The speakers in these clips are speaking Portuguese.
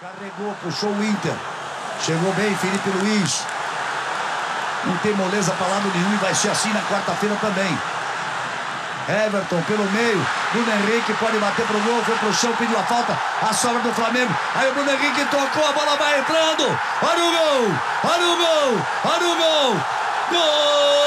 Carregou, puxou o Inter. Chegou bem Felipe Luiz. Não tem moleza para lado nenhum e vai ser assim na quarta-feira também. Everton pelo meio. Bruno Henrique pode bater pro gol. Foi pro chão, pediu a falta. A sobra do Flamengo. Aí o Bruno Henrique tocou, a bola vai entrando. Olha o gol! Olha o gol! Olha o gol! Gol!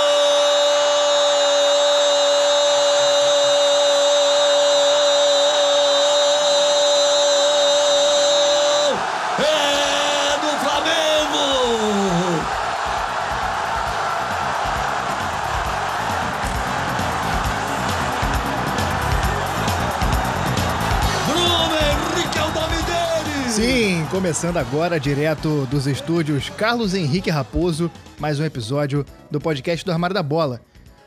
Começando agora direto dos estúdios Carlos Henrique Raposo, mais um episódio do podcast do Armário da Bola.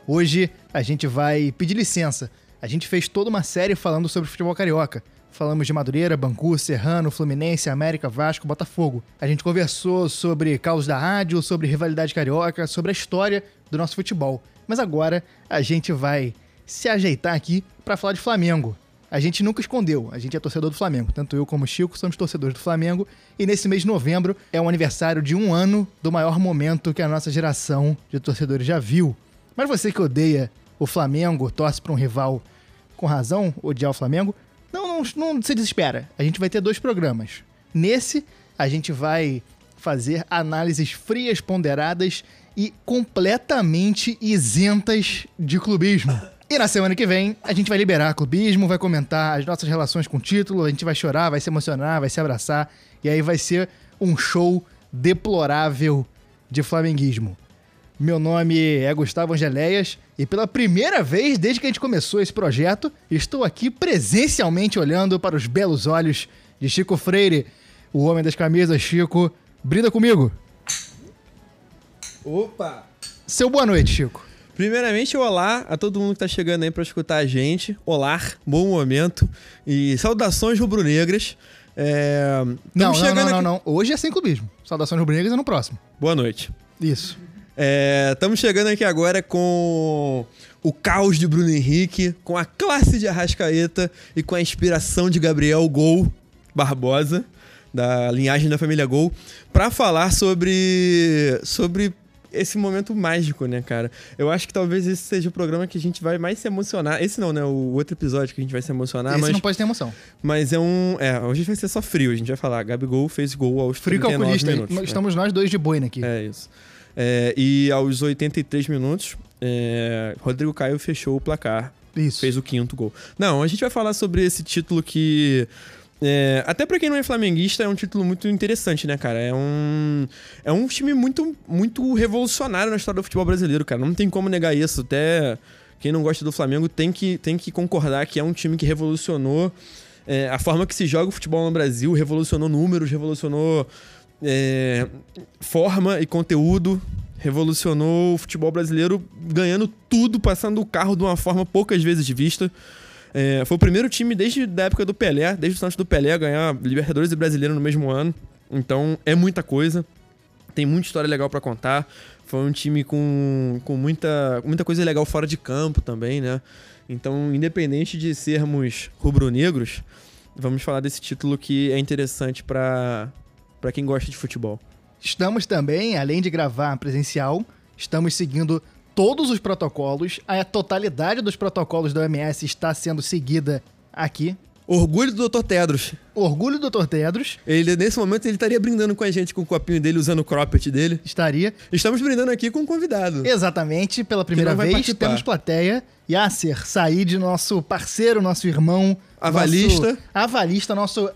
Hoje a gente vai pedir licença. A gente fez toda uma série falando sobre futebol carioca. Falamos de Madureira, Bangu, Serrano, Fluminense, América, Vasco, Botafogo. A gente conversou sobre caos da rádio, sobre rivalidade carioca, sobre a história do nosso futebol. Mas agora a gente vai se ajeitar aqui para falar de Flamengo. A gente nunca escondeu, a gente é torcedor do Flamengo. Tanto eu como o Chico somos torcedores do Flamengo. E nesse mês de novembro é o aniversário de um ano do maior momento que a nossa geração de torcedores já viu. Mas você que odeia o Flamengo, torce para um rival com razão, odiar o Flamengo, não, não, não se desespera. A gente vai ter dois programas. Nesse, a gente vai fazer análises frias, ponderadas e completamente isentas de clubismo. E na semana que vem, a gente vai liberar clubismo, vai comentar as nossas relações com o título, a gente vai chorar, vai se emocionar, vai se abraçar, e aí vai ser um show deplorável de flamenguismo. Meu nome é Gustavo Angeléias e pela primeira vez desde que a gente começou esse projeto, estou aqui presencialmente olhando para os belos olhos de Chico Freire, o homem das camisas. Chico, brinda comigo. Opa! Seu boa noite, Chico. Primeiramente, olá a todo mundo que tá chegando aí pra escutar a gente. Olá, bom momento. E saudações rubro-negras. É... Não, não, não, não, aqui- não. Hoje é sem clubismo. Saudações rubro-negras é no próximo. Boa noite. Isso. Estamos chegando aqui agora com o caos de Bruno Henrique, com a classe de Arrascaeta e com a inspiração de Gabriel Gol Barbosa, da linhagem da família Gol, para falar sobre, sobre esse momento mágico, né, cara? Eu acho que talvez esse seja o programa que a gente vai mais se emocionar. Esse não, né? O outro episódio que a gente vai se emocionar, Esse mas, não pode ter emoção. mas é um. É, hoje vai ser só frio. A gente vai falar. Gabigol fez gol aos Frio 39 calculista. minutos. né? Estamos nós dois de boina aqui. É isso. É, e aos 83 minutos, é, Rodrigo Caio fechou o placar, Isso. fez o quinto gol. Não, a gente vai falar sobre esse título que. É, até pra quem não é flamenguista, é um título muito interessante, né, cara? É um, é um time muito, muito revolucionário na história do futebol brasileiro, cara. Não tem como negar isso. Até quem não gosta do Flamengo tem que, tem que concordar que é um time que revolucionou é, a forma que se joga o futebol no Brasil, revolucionou números, revolucionou é, forma e conteúdo, revolucionou o futebol brasileiro, ganhando tudo, passando o carro de uma forma poucas vezes vista. É, foi o primeiro time desde a época do Pelé, desde o Santos do Pelé, a ganhar Libertadores e Brasileiro no mesmo ano. Então é muita coisa. Tem muita história legal pra contar. Foi um time com, com muita, muita coisa legal fora de campo também, né? Então, independente de sermos rubro-negros, vamos falar desse título que é interessante pra quem gosta de futebol. Estamos também, além de gravar presencial, estamos seguindo todos os protocolos. A totalidade dos protocolos da OMS está sendo seguida aqui. Orgulho do Dr. Tedros. Orgulho do Dr. Tedros Ele, nesse momento, ele estaria brindando com a gente com o copinho dele, usando o cropped dele. estaria Estamos brindando aqui com um convidado. exatamente pela primeira vez. participar. Temos plateia. Yasser Said, nosso parceiro, nosso irmão. Avalista. Nosso avalista, nosso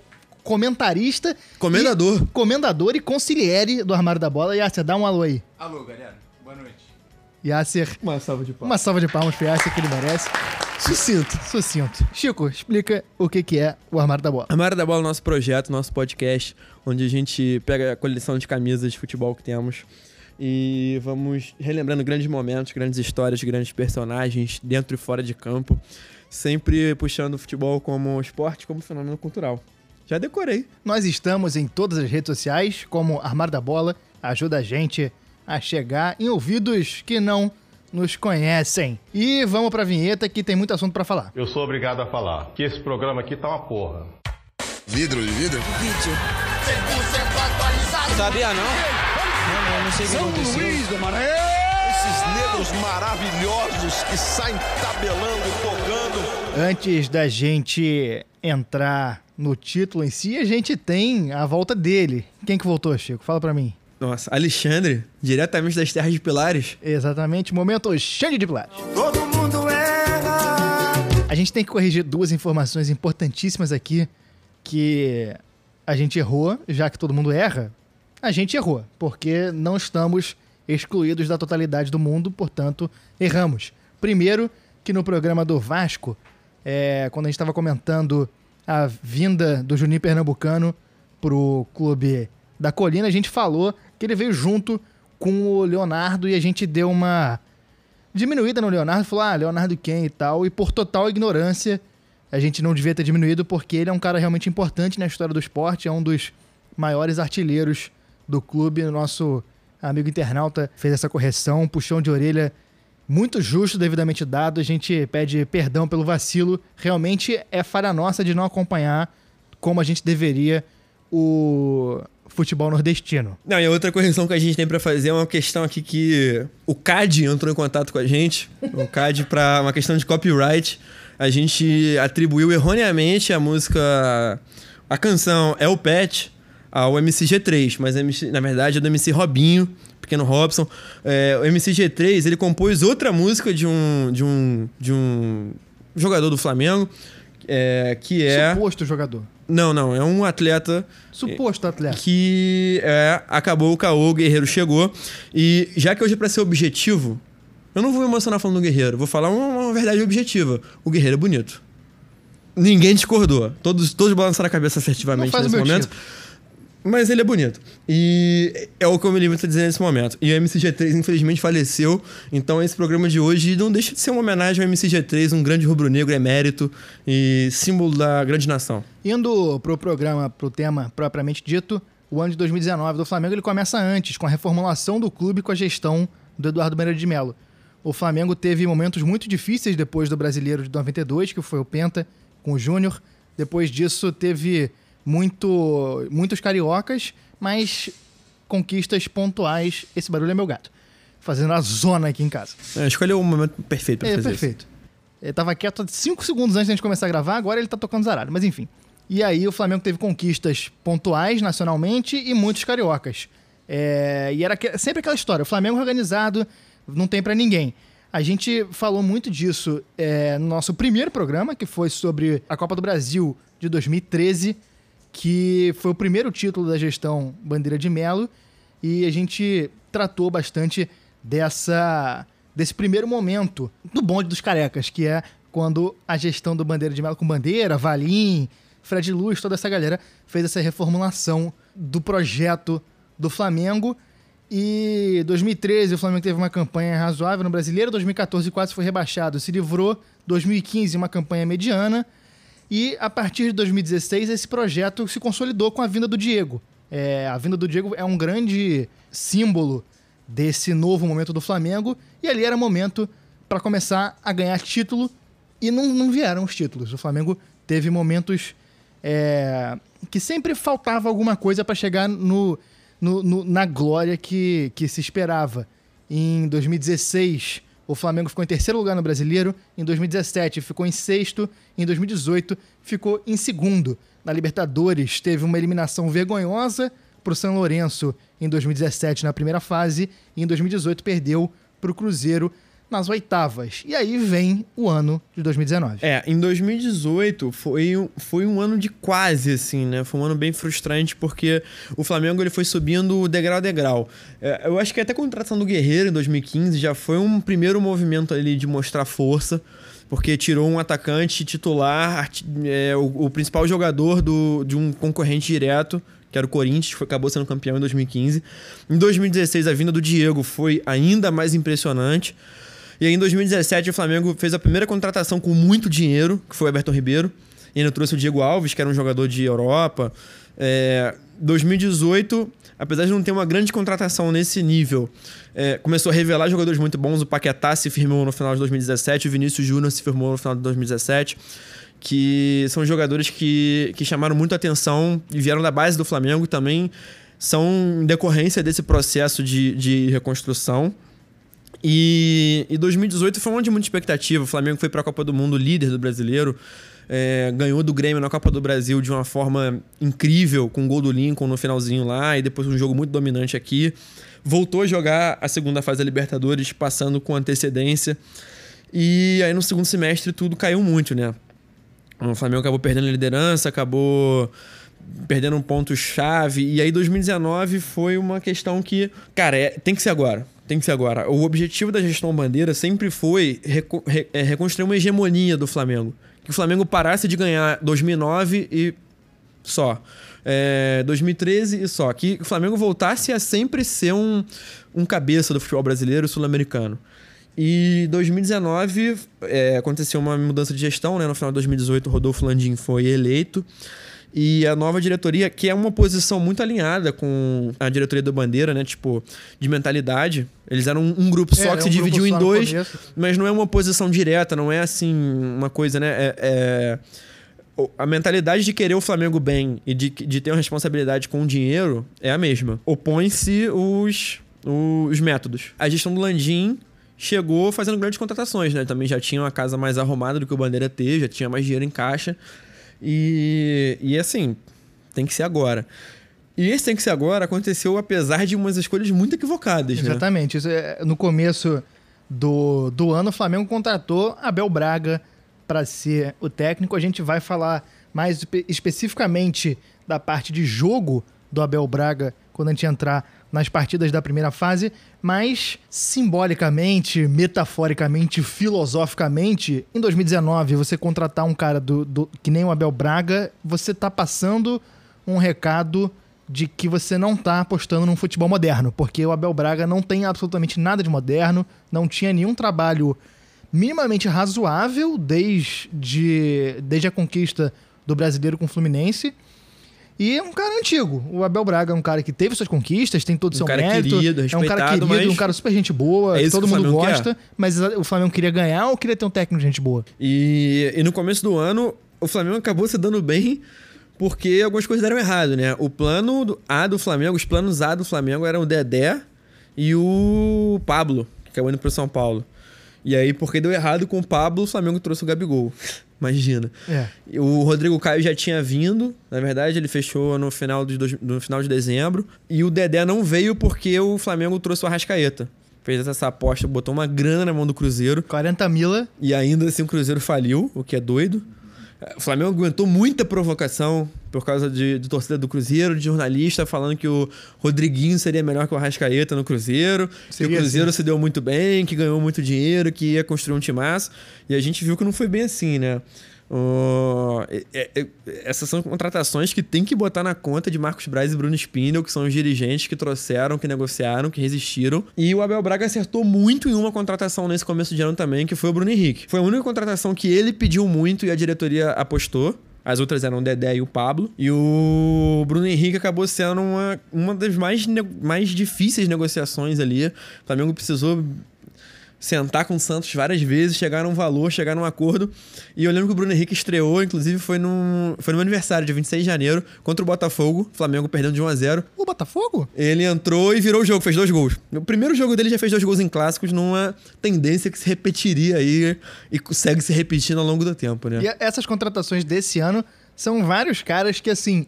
comentarista. Comendador. e- comendador e conciliere do Armário da Bola. Yasser, dá um alô aí. Alô, galera. Boa noite. Yasser, Uma salva de palmas. uma salva de palmas pro Yasser que ele merece. Sucinto. Sucinto. Chico, explica o que, que é o Armário da Bola. Armário da Bola é nosso projeto, nosso podcast, onde a gente pega a coleção de camisas de futebol que temos e vamos relembrando grandes momentos, grandes histórias, grandes personagens dentro e fora de campo, sempre puxando o futebol como esporte, como fenômeno cultural. Já decorei. Nós estamos em todas as redes sociais, como Armário da Bola. Ajuda a gente a chegar em ouvidos que não nos conhecem. E vamos pra vinheta que tem muito assunto pra falar. Eu sou obrigado a falar que esse programa aqui tá uma porra. Vidro de vidro? Vídeo. Sabia não? Não, não, não sei o que aconteceu. Esses negros maravilhosos que saem tabelando, tocando. Antes da gente entrar no título em si, a gente tem a volta dele. Quem que voltou, Chico? Fala pra mim. Nossa, Alexandre, diretamente das Terras de Pilares. Exatamente, momento Xande de Pilares. Todo mundo erra. A gente tem que corrigir duas informações importantíssimas aqui que a gente errou, já que todo mundo erra. A gente errou, porque não estamos excluídos da totalidade do mundo, portanto, erramos. Primeiro, que no programa do Vasco, é, quando a gente estava comentando a vinda do Juninho Pernambucano pro clube da Colina, a gente falou que ele veio junto com o Leonardo e a gente deu uma diminuída no Leonardo, falou, ah, Leonardo quem e tal, e por total ignorância, a gente não devia ter diminuído, porque ele é um cara realmente importante na história do esporte, é um dos maiores artilheiros do clube. O nosso amigo internauta fez essa correção, um puxão de orelha muito justo, devidamente dado. A gente pede perdão pelo vacilo. Realmente é falha nossa de não acompanhar como a gente deveria o futebol nordestino. Não, e outra correção que a gente tem pra fazer é uma questão aqui que o CAD entrou em contato com a gente. O CAD para uma questão de copyright. A gente atribuiu erroneamente a música, a canção É o Pet ao MCG3, mas na verdade é do MC Robinho, pequeno Robson. É, o MCG3 ele compôs outra música de um de um de um jogador do Flamengo, é, que é Suposto jogador. Não não é um atleta Suposto atleta. que é, acabou o caô, o Guerreiro chegou. E já que hoje é pra ser objetivo, eu não vou me emocionar falando do Guerreiro, vou falar uma, uma verdade objetiva. O Guerreiro é bonito. Ninguém discordou. Todos, todos balançaram a cabeça assertivamente nesse momento. tipo. Mas ele é bonito. E é o que eu me limito a dizer nesse momento. E o MCG3, infelizmente, faleceu. Então, esse programa de hoje não deixa de ser uma homenagem ao MCG3, um grande rubro-negro emérito e símbolo da grande nação. Indo pro programa, pro tema propriamente dito, o ano de 2019 do Flamengo ele começa antes, com a reformulação do clube com a gestão do Eduardo Bandeira de Melo. O Flamengo teve momentos muito difíceis depois do Brasileiro de 92, que foi o Penta com o Júnior. Depois disso teve muito, muitos cariocas, mas conquistas pontuais. Esse barulho é meu gato. Fazendo a zona aqui em casa. É, escolheu o momento perfeito pra É, fazer perfeito. Ele tava quieto 5 segundos antes da gente começar a gravar, agora ele tá tocando zaralho, mas enfim. E aí o Flamengo teve conquistas pontuais nacionalmente e muitos cariocas. É, e era que- sempre aquela história, o Flamengo organizado não tem pra ninguém. A gente falou muito disso é, no nosso primeiro programa, que foi sobre a Copa do Brasil de 2013, que foi o primeiro título da gestão Bandeira de Melo, e a gente tratou bastante dessa desse primeiro momento do bonde dos carecas, que é quando a gestão do Bandeira de Melo com Bandeira, Valim, Fred Luz, toda essa galera fez essa reformulação do projeto do Flamengo. E 2013 o Flamengo teve uma campanha razoável no Brasileiro, 2014 quase foi rebaixado, se livrou, 2015 uma campanha mediana. E a partir de 2016, esse projeto se consolidou com a vinda do Diego. É, a vinda do Diego é um grande símbolo desse novo momento do Flamengo. E ali era momento para começar a ganhar título. E não, não vieram os títulos. O Flamengo teve momentos é, que sempre faltava alguma coisa para chegar no, no- no- na glória que, que se esperava. Em 2016, o Flamengo ficou em terceiro lugar no Brasileiro. Em 2017, ficou em sexto. Em 2018, ficou em segundo. Na Libertadores, teve uma eliminação vergonhosa para o São Lourenço em 2017 na primeira fase. E em 2018, perdeu para o Cruzeiro nas oitavas. E aí vem o ano de 2019. É, em 2018 foi, foi um ano de quase, assim, né? Foi um ano bem frustrante porque o Flamengo ele foi subindo degrau a degrau. É, eu acho que até a contratação do Guerreiro em 2015 já foi um primeiro movimento ali de mostrar força, porque tirou um atacante titular, é, o, o principal jogador do, de um concorrente direto, que era o Corinthians, foi- acabou sendo campeão em 2015. Em 2016, a vinda do Diego foi ainda mais impressionante. E aí, em 2017, o Flamengo fez a primeira contratação com muito dinheiro, que foi o Everton Ribeiro. E ainda trouxe o Diego Alves, que era um jogador de Europa. É, 2018, apesar de não ter uma grande contratação nesse nível, é, começou a revelar jogadores muito bons. O Paquetá se firmou no final de 2017, o Vinícius Júnior se firmou no final de 2017. que são jogadores que, que chamaram muito atenção e vieram da base do Flamengo também são em decorrência desse processo de, de reconstrução. E, e 2018 foi um ano de muita expectativa. O Flamengo foi para a Copa do Mundo líder do brasileiro. É, ganhou do Grêmio na Copa do Brasil de uma forma incrível, com o gol do Lincoln no finalzinho lá, e depois um jogo muito dominante aqui. Voltou a jogar a segunda fase da Libertadores, passando com antecedência. E aí no segundo semestre tudo caiu muito, né? O Flamengo acabou perdendo a liderança, acabou perdendo um ponto-chave. E aí 2019 foi uma questão que, cara, é, tem que ser agora. Tem que ser agora. O objetivo da gestão Bandeira sempre foi reco re é, reconstruir uma hegemonia do Flamengo. Que o Flamengo parasse de ganhar 2009 e só. É, 2013 e só. Que o Flamengo voltasse a sempre ser um, um cabeça do futebol brasileiro e sul-americano. E 2019 é, aconteceu uma mudança de gestão, né? No final de 2018, o Rodolfo Landim foi eleito. E a nova diretoria, que é uma posição muito alinhada com a diretoria do Bandeira, né? Tipo, de mentalidade. Eles eram um, um grupo só É, que é se um dividiu em dois, mas não é uma posição direta, não é assim uma coisa, né? É, é- A mentalidade de querer o Flamengo bem e de, de ter uma responsabilidade com o dinheiro é a mesma. Opõe-se os, os métodos. A gestão do Landim chegou fazendo grandes contratações, né? Também já tinha uma casa mais arrumada do que o Bandeira teve, já tinha mais dinheiro em caixa. E, e assim, tem que ser agora. E esse tem que ser agora aconteceu apesar de umas escolhas muito equivocadas, né? Exatamente. É- no começo do, do ano, o Flamengo contratou Abel Braga para ser o técnico. A gente vai falar mais espe- especificamente da parte de jogo do Abel Braga quando a gente entrar nas partidas da primeira fase, mas simbolicamente, metaforicamente, filosoficamente, em 2019, você contratar um cara do, do- que nem o Abel Braga, você tá passando um recado de que você não tá apostando num futebol moderno, porque o Abel Braga não tem absolutamente nada de moderno, não tinha nenhum trabalho minimamente razoável desde, desde a conquista do brasileiro com o Fluminense. E é um cara antigo. O Abel Braga é um cara que teve suas conquistas, tem todo o Um seu cara mérito. querido, é um cara querido, mas um cara super gente boa, é todo mundo gosta. Mas o Flamengo queria ganhar ou queria ter um técnico de gente boa? E, e no começo do ano, o Flamengo acabou se dando bem porque algumas coisas deram errado, né? O plano do- A do Flamengo, os planos A do Flamengo eram o Dedé e o Pablo, que acabou indo pro São Paulo. E aí, porque deu errado com o Pablo, o Flamengo trouxe o Gabigol. Imagina. É. O Rodrigo Caio já tinha vindo, na verdade, ele fechou no final de, dois- no final de dezembro. E o Dedé não veio porque o Flamengo trouxe o Arrascaeta. Fez essa aposta, botou uma grana na mão do Cruzeiro. 40 mila. E ainda assim o Cruzeiro faliu, o que é doido. O Flamengo aguentou muita provocação por causa de, de torcida do Cruzeiro, de jornalista falando que o Rodriguinho seria melhor que o Arrascaeta no Cruzeiro, que Seria o Cruzeiro assim. se deu muito bem, que ganhou muito dinheiro, que ia construir um timaço. E a gente viu que não foi bem assim, né? É- é- essas são contratações que tem que botar na conta de Marcos Braz e Bruno Spindel, que são os dirigentes que trouxeram, que negociaram, que resistiram. E o Abel Braga acertou muito em uma contratação nesse começo de ano também, que foi o Bruno Henrique. Foi a única contratação que ele pediu muito e a diretoria apostou. As outras eram o Dedé e o Pablo. E o Bruno Henrique acabou sendo uma, uma das mais, mais difíceis negociações ali. O Flamengo precisou sentar com o Santos várias vezes, chegar num valor, chegar num acordo. E eu lembro que o Bruno Henrique estreou, inclusive foi no, foi no meu aniversário, dia 26 de janeiro, contra o Botafogo. O Flamengo perdendo de 1 a 0 O Botafogo? Ele entrou e virou o jogo, fez dois gols. O primeiro jogo dele já fez dois gols em clássicos, numa tendência que se repetiria aí e segue se repetindo ao longo do tempo, né? E essas contratações desse ano são vários caras que, assim,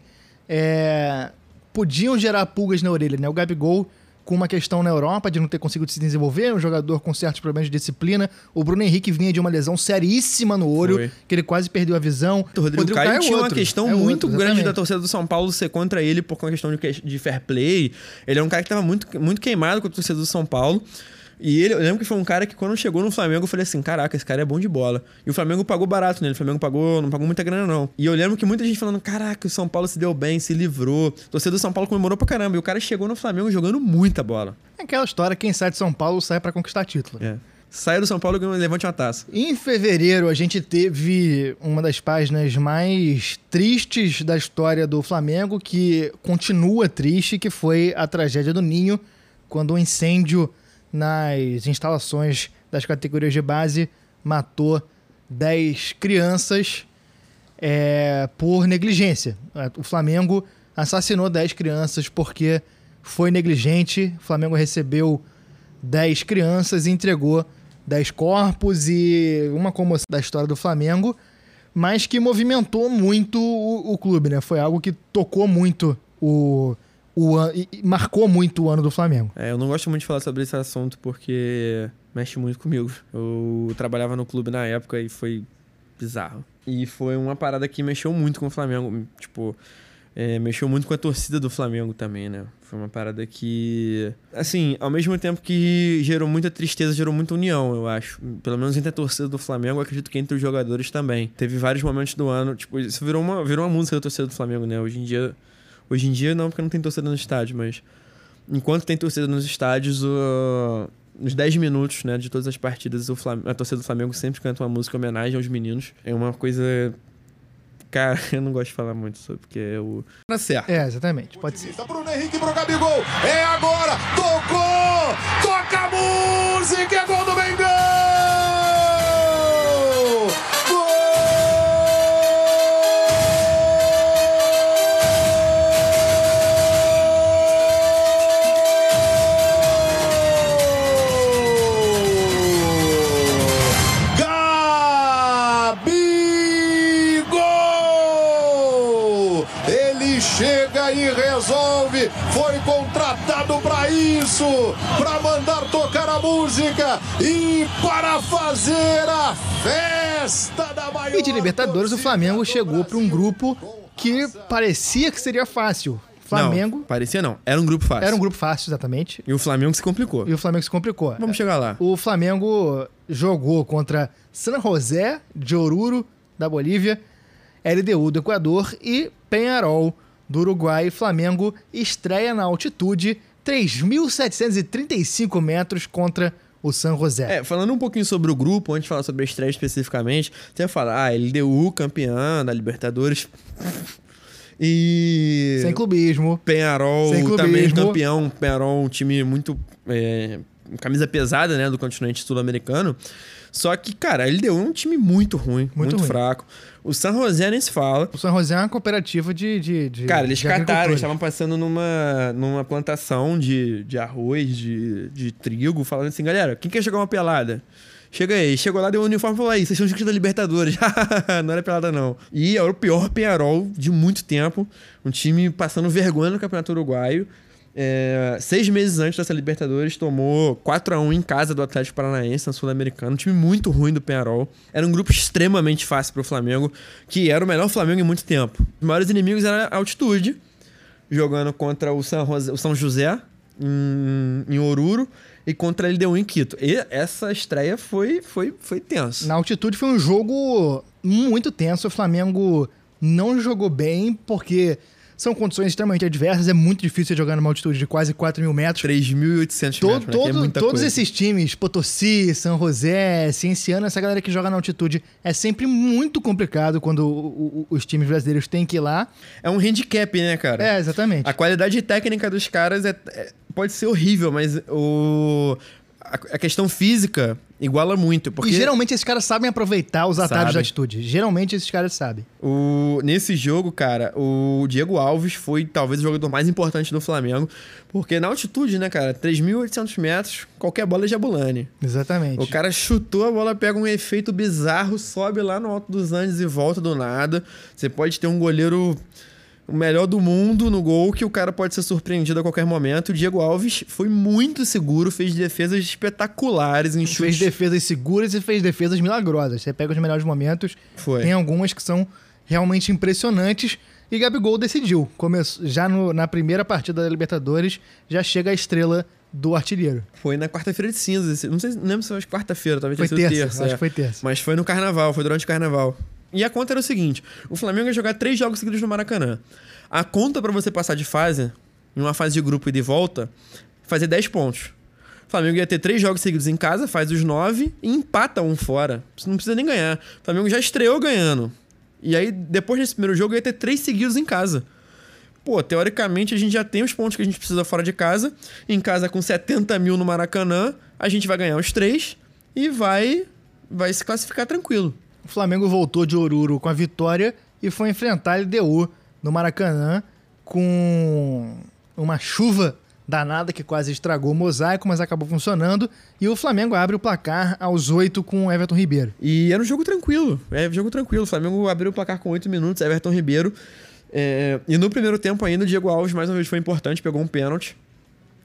é, podiam gerar pulgas na orelha, né? O Gabigol com uma questão na Europa de não ter conseguido se desenvolver, um jogador com certos problemas de disciplina. O Bruno Henrique vinha de uma lesão seríssima no olho, Foi. que ele quase perdeu a visão. O Rodrigo, Caio, é tinha uma questão é muito outro, grande da torcida do São Paulo ser contra ele por uma questão de, de fair play. Ele é um cara que tava muito, muito queimado com a torcida do São Paulo. E ele, eu lembro que foi um cara que quando chegou no Flamengo eu falei assim, caraca, esse cara é bom de bola. E o Flamengo pagou barato nele, o Flamengo pagou, não pagou muita grana não. E eu lembro que muita gente falando, caraca, o São Paulo se deu bem, se livrou. A torcida do São Paulo comemorou pra caramba. E o cara chegou no Flamengo jogando muita bola. É aquela história, quem sai de São Paulo sai pra conquistar título. É. Saiu do São Paulo e levante uma taça. Em fevereiro, a gente teve uma das páginas mais tristes da história do Flamengo, que continua triste, que foi a tragédia do Ninho, quando um incêndio nas instalações das categorias de base matou 10 crianças. é, por negligência. O Flamengo assassinou 10 crianças porque foi negligente. O Flamengo recebeu 10 crianças e entregou 10 corpos e uma comoção da história do Flamengo, mas que movimentou muito o, o clube, né? Foi algo que tocou muito o, o an- e marcou muito o ano do Flamengo. É, eu não gosto muito de falar sobre esse assunto porque mexe muito comigo. Eu trabalhava no clube na época e foi bizarro. E foi uma parada que mexeu muito com o Flamengo. Tipo, é, mexeu muito com a torcida do Flamengo também, né? Foi uma parada que. Assim, ao mesmo tempo que gerou muita tristeza, gerou muita união, eu acho. Pelo menos entre a torcida do Flamengo, acredito que entre os jogadores também. Teve vários momentos do ano. Tipo, isso virou uma, virou uma música da torcida do Flamengo, né? Hoje em dia. Hoje em dia não, porque não tem torcida no estádio, mas enquanto tem torcida nos estádios, o- nos 10 minutos né, de todas as partidas, o Flam- a torcida do Flamengo sempre canta uma música em homenagem aos meninos. É uma coisa. Cara, eu não gosto de falar muito sobre, porque é o. Tá certo. É, exatamente, pode ser. Bruno Henrique pro Gabigol. É agora. Tocou. Toca a música. É gol música e para fazer a festa da maior. E de Libertadores, o Flamengo chegou para um grupo que parecia que seria fácil. Flamengo Não, parecia não. Era um grupo fácil. era um grupo fácil, exatamente. E o Flamengo se complicou. E o Flamengo se complicou. Vamos chegar lá. O Flamengo jogou contra San José de Oruro, da Bolívia, LDU do Equador e Penharol do Uruguai. Flamengo estreia na altitude 3.735 metros contra o San José. É, falando um pouquinho sobre o grupo, antes de falar sobre a estreia especificamente, você ia falar, ah, LDU campeã da Libertadores. E. Sem clubismo. Penharol Sem clubismo. também campeão. Penharol, um time muito. É, camisa pesada, né? Do continente sul-americano. Só que, cara, a LDU é um time muito ruim, muito, ruim. fraco. O San José nem se fala. O San José é uma cooperativa de. de, de Cara, eles de cataram, eles estavam passando numa, numa plantação de, de arroz, de, de trigo, falando assim, galera, quem quer jogar uma pelada? Chega aí, chegou lá, deu um uniforme e falou aí, vocês são os da Libertadores. não era pelada, não. E era o pior Penharol de muito tempo. Um time passando vergonha no Campeonato Uruguaio. É, seis meses antes dessa Libertadores, tomou 4 a 1 em casa do Atlético Paranaense, na Sul-Americana. Um time muito ruim do Penharol. Era um grupo extremamente fácil pro Flamengo, que era o melhor Flamengo em muito tempo. Os maiores inimigos eram a altitude, jogando contra o São, José, o São José em, em Oruro e contra a LDU em Quito. E essa estreia foi, foi, foi tensa. Na altitude foi um jogo muito tenso. O Flamengo não jogou bem, porque são condições extremamente adversas. É muito difícil jogar numa altitude de quase 4 mil metros. 3.800 To- metros, né? É todo- muita todos coisa. esses times, Potosí, São José, Cienciano, essa galera que joga na altitude, é sempre muito complicado quando o- o- os times brasileiros têm que ir lá. É um handicap, né, cara? É, exatamente. A qualidade técnica dos caras é, é- pode ser horrível, mas o, a, a questão física iguala muito. Porque E geralmente esses caras sabem aproveitar os atalhos Sabem. da altitude. Geralmente esses caras sabem. o, nesse jogo, cara, o Diego Alves foi talvez o jogador mais importante do Flamengo. Porque na altitude, né, cara, 3.800 metros, qualquer bola é jabulani. Exatamente. O cara chutou a bola, pega um efeito bizarro, sobe lá no alto dos Andes e volta do nada. Você pode ter um goleiro o melhor do mundo no gol, que o cara pode ser surpreendido a qualquer momento. O Diego Alves foi muito seguro, fez defesas espetaculares em chutes. Fez defesas seguras e fez defesas milagrosas. Você pega os melhores momentos, Foi. tem algumas que são realmente impressionantes. E Gabigol decidiu. Começou, já no- na primeira partida da Libertadores, já chega a estrela do artilheiro. Foi na quarta-feira de cinzas. Não sei, não lembro se foi quarta-feira, talvez Foi terça, terça. acho é. que foi terça. Mas foi no carnaval, foi durante o carnaval. E a conta era o seguinte: o Flamengo ia jogar três jogos seguidos no Maracanã. A conta pra você passar de fase, em uma fase de grupo e de volta, fazer 10 pontos. O Flamengo ia ter três jogos seguidos em casa, faz os nove e empata um fora. Você não precisa nem ganhar. O Flamengo já estreou ganhando. E aí, depois desse primeiro jogo, ia ter três seguidos em casa. Pô, teoricamente a gente já tem os pontos que a gente precisa fora de casa. Em casa com 70 mil no Maracanã, a gente vai ganhar os três e vai, vai se classificar tranquilo. O Flamengo voltou de Oruro com a vitória e foi enfrentar a LDU no Maracanã com uma chuva danada que quase estragou o mosaico, mas acabou funcionando. E o Flamengo abre o placar aos 8 com Everton Ribeiro. E era um jogo tranquilo. É um jogo tranquilo. O Flamengo abriu o placar com 8 minutos, Everton Ribeiro. É, e no primeiro tempo ainda, o Diego Alves mais uma vez foi importante, pegou um pênalti.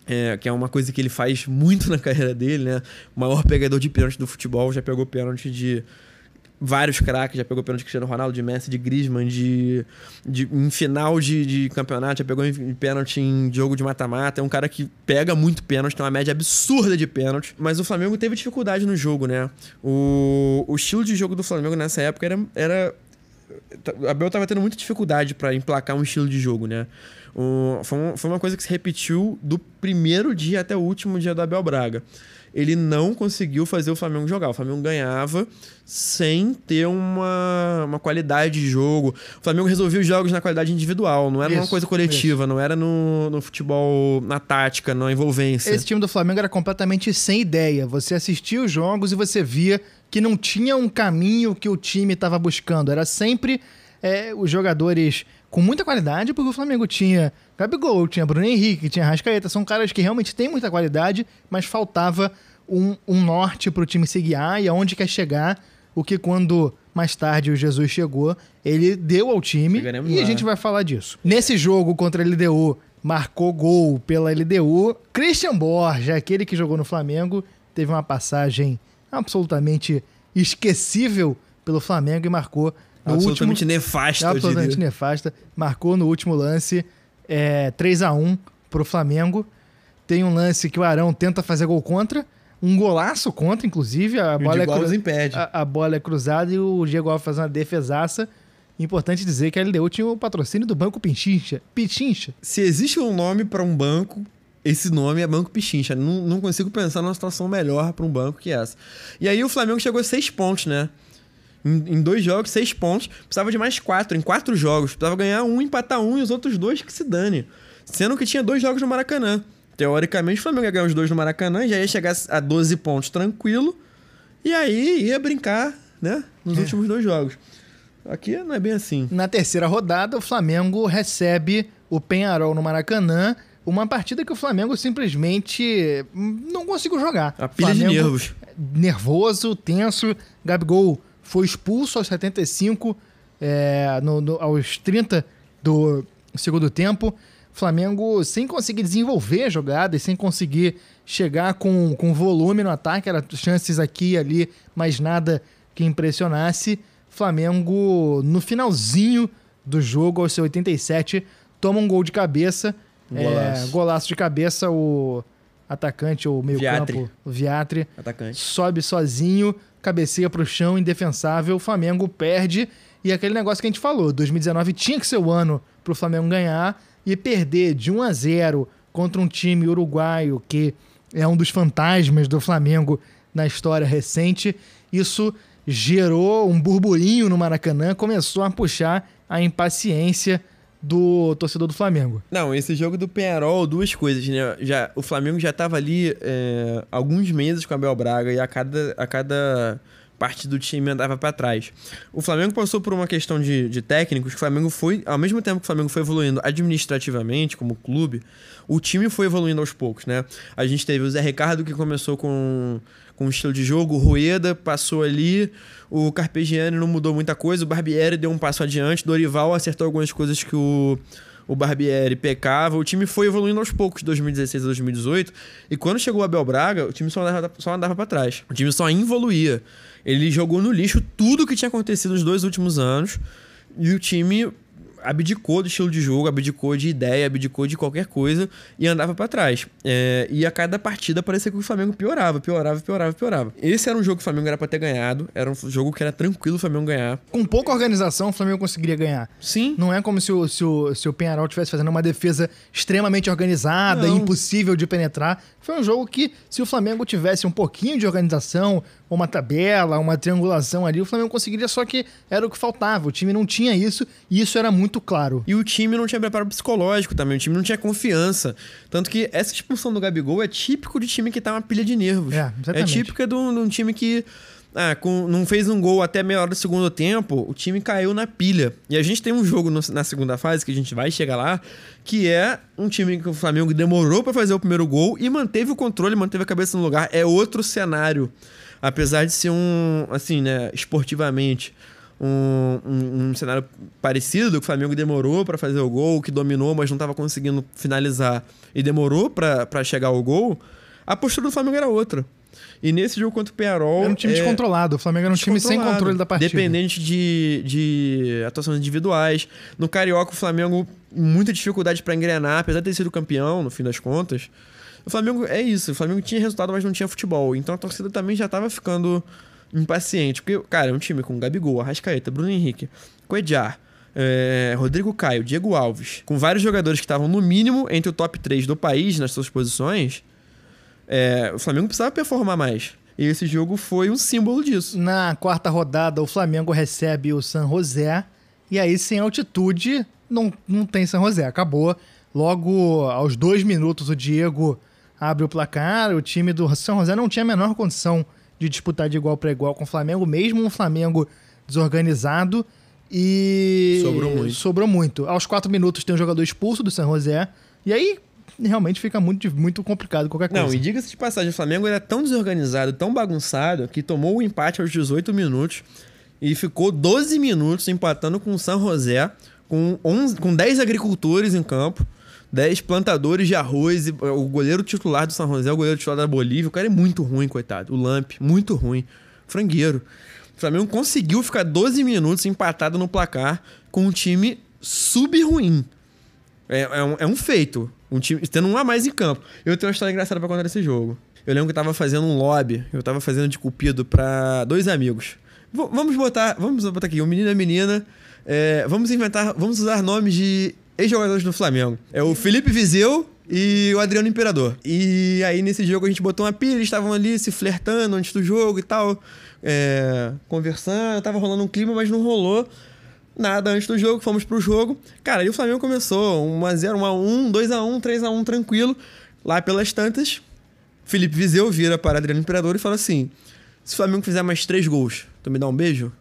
É, que é uma coisa que ele faz muito na carreira dele, né? O maior pegador de pênalti do futebol, já pegou pênalti de vários craques, já pegou pênalti de Cristiano Ronaldo, de Messi, de Griezmann, de, de em final de, de campeonato, já pegou pênalti em jogo de mata-mata. É um cara que pega muito pênalti, tem uma média absurda de pênalti. Mas o Flamengo teve dificuldade no jogo, né? O, o estilo de jogo do Flamengo nessa época era, era Abel tava tendo muita dificuldade para emplacar um estilo de jogo, né? O- foi, um- foi uma coisa que se repetiu do primeiro dia até o último dia do Abel Braga. Ele não conseguiu fazer o Flamengo jogar. O Flamengo ganhava sem ter uma, uma qualidade de jogo. O Flamengo resolvia os jogos na qualidade individual, não era uma Isso, coisa coletiva, não era no, no futebol, na tática, na envolvência. Esse time do Flamengo era completamente sem ideia. Você assistia os jogos e você via que não tinha um caminho que o time estava buscando. Era sempre é, os jogadores com muita qualidade, porque o Flamengo tinha Gabigol, tinha Bruno Henrique, tinha Rascaeta. São caras que realmente têm muita qualidade, mas faltava um, um norte para o time se guiar e aonde quer chegar. O que quando mais tarde o Jesus chegou, ele deu ao time Chegaremos e a lá. gente vai falar disso. Nesse jogo contra a LDU, marcou gol pela LDU. Christian Borja, aquele que jogou no Flamengo, teve uma passagem absolutamente esquecível pelo Flamengo e marcou no absolutamente último... nefasto, eu absolutamente nefasta. Marcou no último lance é, 3 a 1 pro Flamengo. Tem um lance que o Arão tenta fazer gol contra. Um golaço contra, inclusive. A E o bola, é cru- impede. a, a bola é cruzada e o Diego Alves faz uma defesaça. Importante dizer que a LDU tinha o patrocínio do Banco Pichincha. Pichincha. Se existe um nome para um banco, esse nome é Banco Pichincha. Não, não consigo pensar numa situação melhor para um banco que essa. E aí o Flamengo chegou a seis pontos, né? Em, em dois jogos, seis pontos. Precisava de mais quatro, em quatro jogos. Precisava ganhar um, empatar um e os outros dois que se dane. Sendo que tinha dois jogos no Maracanã. Teoricamente, o Flamengo ia ganhar os dois no Maracanã, já ia chegar a 12 pontos tranquilo. E aí ia brincar, né? Nos últimos dois jogos. Aqui não é bem assim. Na terceira rodada, o Flamengo recebe o Penharol no Maracanã. Uma partida que o Flamengo simplesmente hum, não conseguiu jogar. A pilha de Flamengo nervos. Nervoso, tenso. Gabigol foi expulso aos 75, é, no- no- aos 30 do segundo tempo. Flamengo sem conseguir desenvolver jogadas, sem conseguir chegar com, com volume no ataque, era chances aqui e ali, mas nada que impressionasse. Flamengo, no finalzinho do jogo, aos seus 87, toma um gol de cabeça. É, golaço. golaço de cabeça, o atacante, o meio Viatri. campo, o Viatri, Atacante. sobe sozinho, cabeceia pro chão, indefensável, o Flamengo perde. E aquele negócio que a gente falou, 2019 tinha que ser o ano pro Flamengo ganhar e perder de 1 a 0 contra um time uruguaio que é um dos fantasmas do Flamengo na história recente. Isso gerou um burburinho no Maracanã, começou a puxar a impaciência do torcedor do Flamengo. Não, esse jogo do Penharol, duas coisas, né? Já, o Flamengo já tava ali é, alguns meses com a Abel Braga e a cada, a cada parte do time andava pra trás. O Flamengo passou por uma questão de, de técnicos, o Flamengo foi, ao mesmo tempo que o Flamengo foi evoluindo administrativamente como clube, o time foi evoluindo aos poucos, né? A gente teve o Zé Ricardo que começou com, com um estilo de jogo, o Rueda passou ali, o Carpegiani não mudou muita coisa, o Barbieri deu um passo adiante, Dorival acertou algumas coisas que o o Barbieri pecava, o time foi evoluindo aos poucos de 2016 a 2018, e quando chegou o Abel Braga, o time só andava, só andava para trás. O time só evoluía. Ele jogou no lixo tudo que tinha acontecido nos dois últimos anos, e o time abdicou do estilo de jogo, abdicou de ideia, abdicou de qualquer coisa e andava pra trás. É, e a cada partida parecia que o Flamengo piorava, piorava, piorava, piorava. Esse era um jogo que o Flamengo era pra ter ganhado, era um jogo que era tranquilo o Flamengo ganhar. Com pouca organização, o Flamengo conseguiria ganhar. Sim, Não é como se o, se o, se o Penharol estivesse fazendo uma defesa extremamente organizada, Não. impossível de penetrar. Foi um jogo que, se o Flamengo tivesse um pouquinho de organização, uma tabela, uma triangulação ali, o Flamengo conseguiria, só que era o que faltava. O time não tinha isso e isso era muito claro. E o time não tinha preparo psicológico também, o time não tinha confiança. Tanto que essa expulsão do Gabigol é típico de time que tá uma pilha de nervos. É, exatamente. típica de um, de um time que ah, com, não fez um gol até meia hora do segundo tempo, o time caiu na pilha. E a gente tem um jogo no, na segunda fase, que a gente vai chegar lá, que é um time que o Flamengo demorou para fazer o primeiro gol e manteve o controle, manteve a cabeça no lugar. É outro cenário. Apesar de ser um, assim, né, esportivamente, um, um, um cenário parecido, que o Flamengo demorou para fazer o gol, que dominou, mas não estava conseguindo finalizar e demorou para chegar ao gol, a postura do Flamengo era outra. E nesse jogo contra o Penarol. Era um time é, descontrolado. O Flamengo era um time sem controle da partida. Dependente de, de atuações individuais. No Carioca, o Flamengo, muita dificuldade para engrenar, apesar de ter sido campeão, no fim das contas. O Flamengo é isso. O Flamengo tinha resultado, mas não tinha futebol. Então a torcida também já tava ficando impaciente. Porque, cara, é um time com Gabigol, Arrascaeta, Bruno Henrique, Coedjar. É, Rodrigo Caio, Diego Alves, com vários jogadores que estavam no mínimo entre o top 3 do país nas suas posições, é, o Flamengo precisava performar mais. E esse jogo foi um símbolo disso. Na quarta rodada, o Flamengo recebe o San José. E aí, sem altitude, não, não tem San José. Acabou. Logo aos dois minutos, o Diego abre o placar. O time do San José não tinha a menor condição de disputar de igual para igual com o Flamengo, mesmo um Flamengo desorganizado. E. Sobrou muito. Sobrou muito. Aos quatro minutos tem um jogador expulso do San José. E aí realmente fica muito, muito complicado qualquer coisa. Não, e diga-se de passagem, o Flamengo era tão desorganizado, tão bagunçado, que tomou o empate aos 18 minutos e ficou 12 minutos empatando com o San José, com, 11, com 10 agricultores em campo, 10 plantadores de arroz, e o goleiro titular do San José, o goleiro titular da Bolívia, o cara é muito ruim, coitado. O Lamp, muito ruim. Frangueiro. O Flamengo conseguiu ficar 12 minutos empatado no placar com um time sub-ruim. É, é, um, é um feito. Um time tendo um a mais em campo. Eu tenho uma história engraçada pra contar desse jogo. Eu lembro que eu tava fazendo um lobby, eu tava fazendo de cupido pra dois amigos. V vamos botar, vamos botar aqui, um menino e menina. É, vamos inventar, vamos usar nomes de ex-jogadores do Flamengo. É o Felipe Vizeu e o Adriano Imperador. E aí nesse jogo a gente botou uma pilha, eles estavam ali se flertando antes do jogo e tal, é, conversando, tava rolando um clima, mas não rolou nada antes do jogo, fomos pro jogo. Cara, aí o Flamengo começou 1x0, 1x1, 2x1, 3x1, tranquilo. Lá pelas tantas, Felipe Vizeu vira para Adriano Imperador e fala assim: se o Flamengo fizer mais três gols, tu me dá um beijo?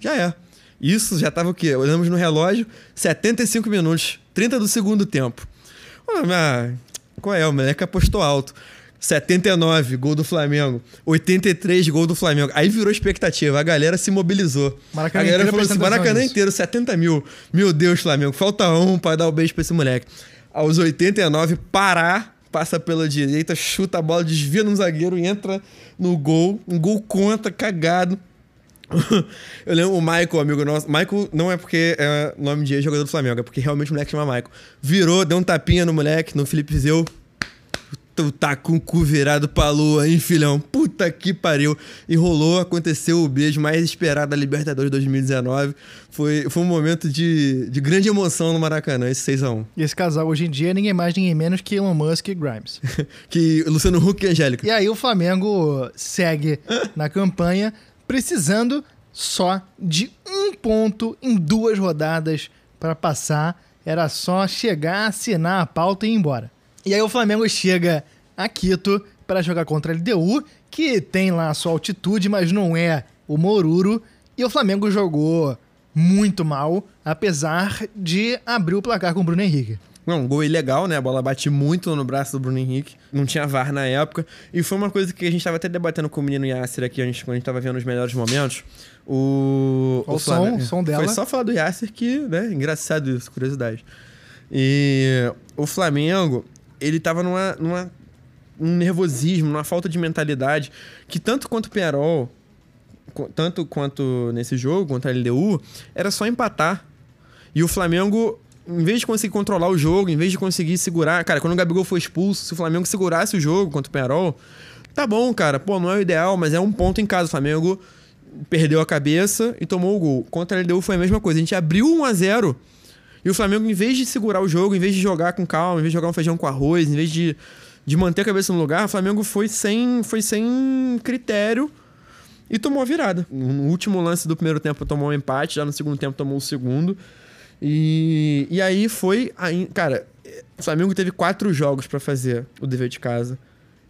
Já é. Isso já tava o quê? Olhamos no relógio, 75 minutos, 30 do segundo tempo. Ah, qual é? O moleque apostou alto. 79, gol do Flamengo. 83, gol do Flamengo. Aí virou expectativa, a galera se mobilizou. Maracanã a galera inteiro falou assim: Maracanã inteiro, 70 mil. Meu Deus, Flamengo, falta um pra dar o beijo pra esse moleque. Aos 89, Pará passa pela direita, chuta a bola, desvia no zagueiro entra no gol. Um gol contra, cagado. Eu lembro o Michael, amigo nosso. Michael não é porque é nome de jogador do Flamengo, é porque realmente o moleque chama Michael. Virou, deu um tapinha no moleque, no Felipe Zeu. Tu tá com o cu virado pra lua, hein, filhão? Puta que pariu. E rolou, aconteceu o beijo mais esperado da Libertadores 2019. Foi, foi um momento de, de grande emoção no Maracanã, esse 6x1. E esse casal hoje em dia é ninguém mais, ninguém menos que Elon Musk e Grimes. que Luciano Huck e Angélica. E aí o Flamengo segue na campanha, precisando só de um ponto em duas rodadas para passar. Era só chegar, assinar a pauta e ir embora. E aí o Flamengo chega a Quito para jogar contra a LDU, que tem lá a sua altitude, mas não é o Moruro. E o Flamengo jogou muito mal, apesar de abrir o placar com o Bruno Henrique. Não, um gol ilegal, né? A bola bate muito no braço do Bruno Henrique. Não tinha VAR na época. E foi uma coisa que a gente tava até debatendo com o menino Yasser aqui, a gente, quando a gente tava vendo os melhores momentos. O. Olha o som, Flamengo- o som dela. Foi só falar do Yasser que, né? Engraçado isso, curiosidade. E o Flamengo, ele tava numa, numa um nervosismo, numa falta de mentalidade, que tanto quanto o co- tanto quanto nesse jogo, contra a LDU, era só empatar. E o Flamengo, em vez de conseguir controlar o jogo, em vez de conseguir segurar. Cara, quando o Gabigol foi expulso, se o Flamengo segurasse o jogo contra o Penarol, tá bom, cara. Pô, não é o ideal, mas é um ponto em casa. O Flamengo perdeu a cabeça e tomou o gol. Contra a LDU foi a mesma coisa. A gente abriu 1 a 0 e o Flamengo, em vez de segurar o jogo, em vez de jogar com calma, em vez de jogar um feijão com arroz, em vez de, de manter a cabeça no lugar, o Flamengo foi sem, foi sem critério e tomou a virada. No último lance do primeiro tempo tomou um empate, já no segundo tempo tomou o segundo. E, e aí foi. aí- Cara, o Flamengo teve quatro jogos pra fazer o dever de casa.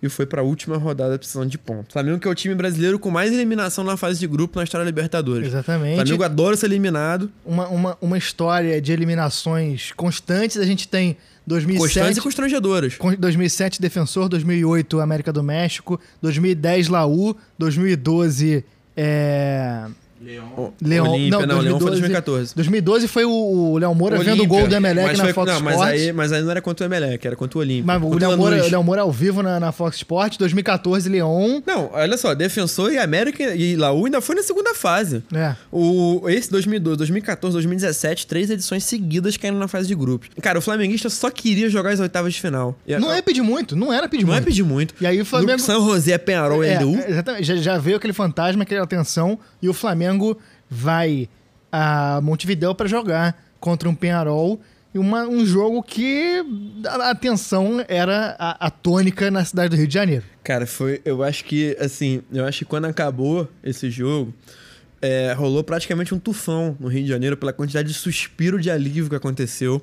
e foi pra última rodada precisando de pontos. Flamengo que é o time brasileiro com mais eliminação na fase de grupo na história da Libertadores. Exatamente. Flamengo adora ser eliminado. Uma, uma, uma história de eliminações constantes. A gente tem 2007... Constantes e constrangedoras. Com- 2007 Defensor, 2008 América do México, 2010 Laú, 2012 é... O- Leão, Olímpia, não, Leão foi 2012 2014. 2012 foi o, o Léo Moura vendo o gol do Emelec Mas na foi- Fox não, mas Sports. aí, mas aí não era contra o Emelec, era contra o Olímpia. Mas o Léo Moura, Léo Moura ao vivo na, na Fox Sports, 2014 Leão. Não, olha só, Defensor e América e Laú ainda foi na segunda fase. É. O, esse 2012, 2014, 2017, três edições seguidas caindo na fase de grupos. Cara, o flamenguista só queria jogar as oitavas de final. E- Não é pedir muito, não era pedir não é muito. pedir muito. E aí o Flamengo- San José, Penharol e É, LDU. exatamente. Já, já veio aquele fantasma, aquela tensão, e o Flamengo vai a Montevidéu para jogar contra um Penharol. E um jogo que a, a tensão era a, a tônica na cidade do Rio de Janeiro. Cara, foi. Eu acho que, assim, eu acho que quando acabou esse jogo, é, rolou praticamente um tufão no Rio de Janeiro pela quantidade de suspiro de alívio que aconteceu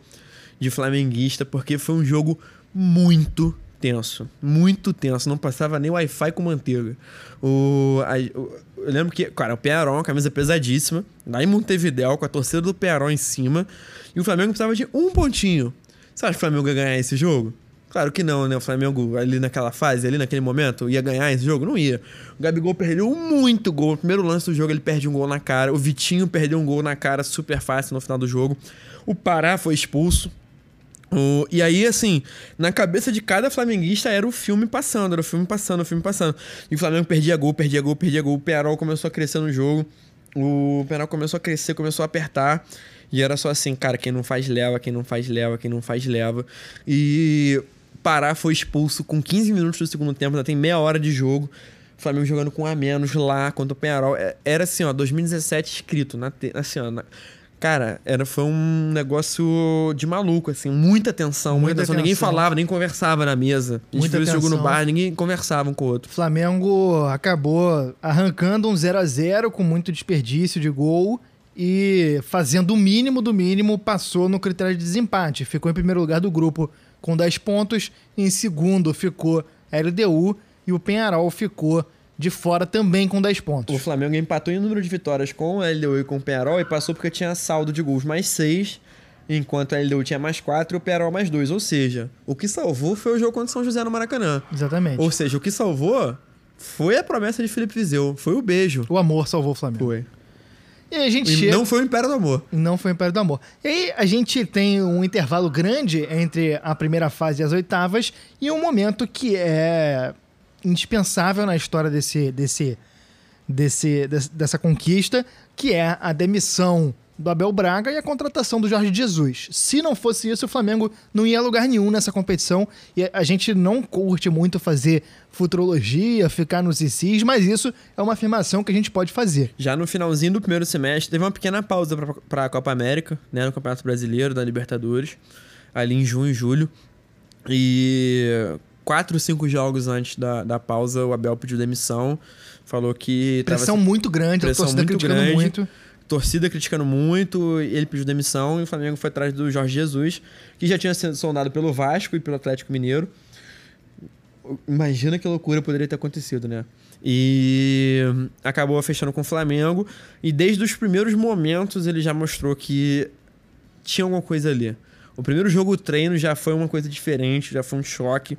de flamenguista, porque foi um jogo muito tenso. Muito tenso. Não passava nem Wi-Fi com manteiga. O, a- o- eu lembro que, cara, o Penharol, uma camisa pesadíssima, lá em Montevidéu, com a torcida do Penharol em cima, e o Flamengo precisava de um pontinho. Você acha que o Flamengo ia ganhar esse jogo? Claro que não, né? O Flamengo ali naquela fase, ali naquele momento, ia ganhar esse jogo? Não ia. O Gabigol perdeu muito gol. No primeiro lance do jogo, ele perde um gol na cara. O Vitinho perdeu um gol na cara super fácil no final do jogo. O Pará foi expulso. O- e aí, assim, na cabeça de cada flamenguista era o filme passando, era o filme passando, o filme passando. E o Flamengo perdia gol, perdia gol, perdia gol. O Penarol começou a crescer no jogo. O Penarol começou a crescer, começou a apertar. E era só assim, cara, quem não faz leva, quem não faz leva, quem não faz leva. E Pará foi expulso com 15 minutos do segundo tempo, ainda tem meia hora de jogo. O Flamengo jogando com a menos lá contra o Penarol. É- Era assim, ó, 2017 escrito, na te- assim, ó, na- Cara, era, foi um negócio de maluco, assim, muita tensão, muita, Muita tensão. Ninguém falava, nem conversava na mesa. A gente Muita viu esse jogo no bar, ninguém conversava um com o outro. O Flamengo acabou arrancando um 0 a 0 com muito desperdício de gol e fazendo o mínimo do mínimo, passou no critério de desempate. Ficou em primeiro lugar do grupo com 10 pontos, em segundo ficou a LDU e o Penharol ficou de fora também com 10 O pontos. Flamengo empatou em número de vitórias com a LDU e com o Penarol e passou porque tinha saldo de gols mais 6, enquanto a LDU tinha mais 4 e o Penarol mais 2. Ou seja, o que salvou foi o jogo contra o São José no Maracanã. Exatamente. Ou seja, o que salvou foi a promessa de Felipe Vizeu, foi o beijo. O amor salvou o Flamengo. Foi. E aí a gente E chega... não foi o Império do Amor. Não foi o Império do Amor. E aí a gente tem um intervalo grande entre a primeira fase e as oitavas e um momento que é indispensável na história desse, desse, desse, des- dessa conquista, que é a demissão do Abel Braga e a contratação do Jorge Jesus. Se não fosse isso, o Flamengo não ia a lugar nenhum nessa competição. E a gente não curte muito fazer futurologia, ficar nos ICs, mas isso é uma afirmação que a gente pode fazer. Já no finalzinho do primeiro semestre, teve uma pequena pausa para a Copa América, né, no Campeonato Brasileiro, da Libertadores, ali em junho e julho. E quatro, cinco jogos antes da, da pausa, o Abel pediu demissão, falou que tava Pressão muito grande, pressão a torcida muito criticando grande. muito. torcida criticando muito, ele pediu demissão e o Flamengo foi atrás do Jorge Jesus, que já tinha sido sondado pelo Vasco e pelo Atlético Mineiro. Imagina que loucura poderia ter acontecido, né? E acabou fechando com o Flamengo. E desde os primeiros momentos ele já mostrou que tinha alguma coisa ali. O primeiro jogo treino já foi uma coisa diferente, já foi um choque.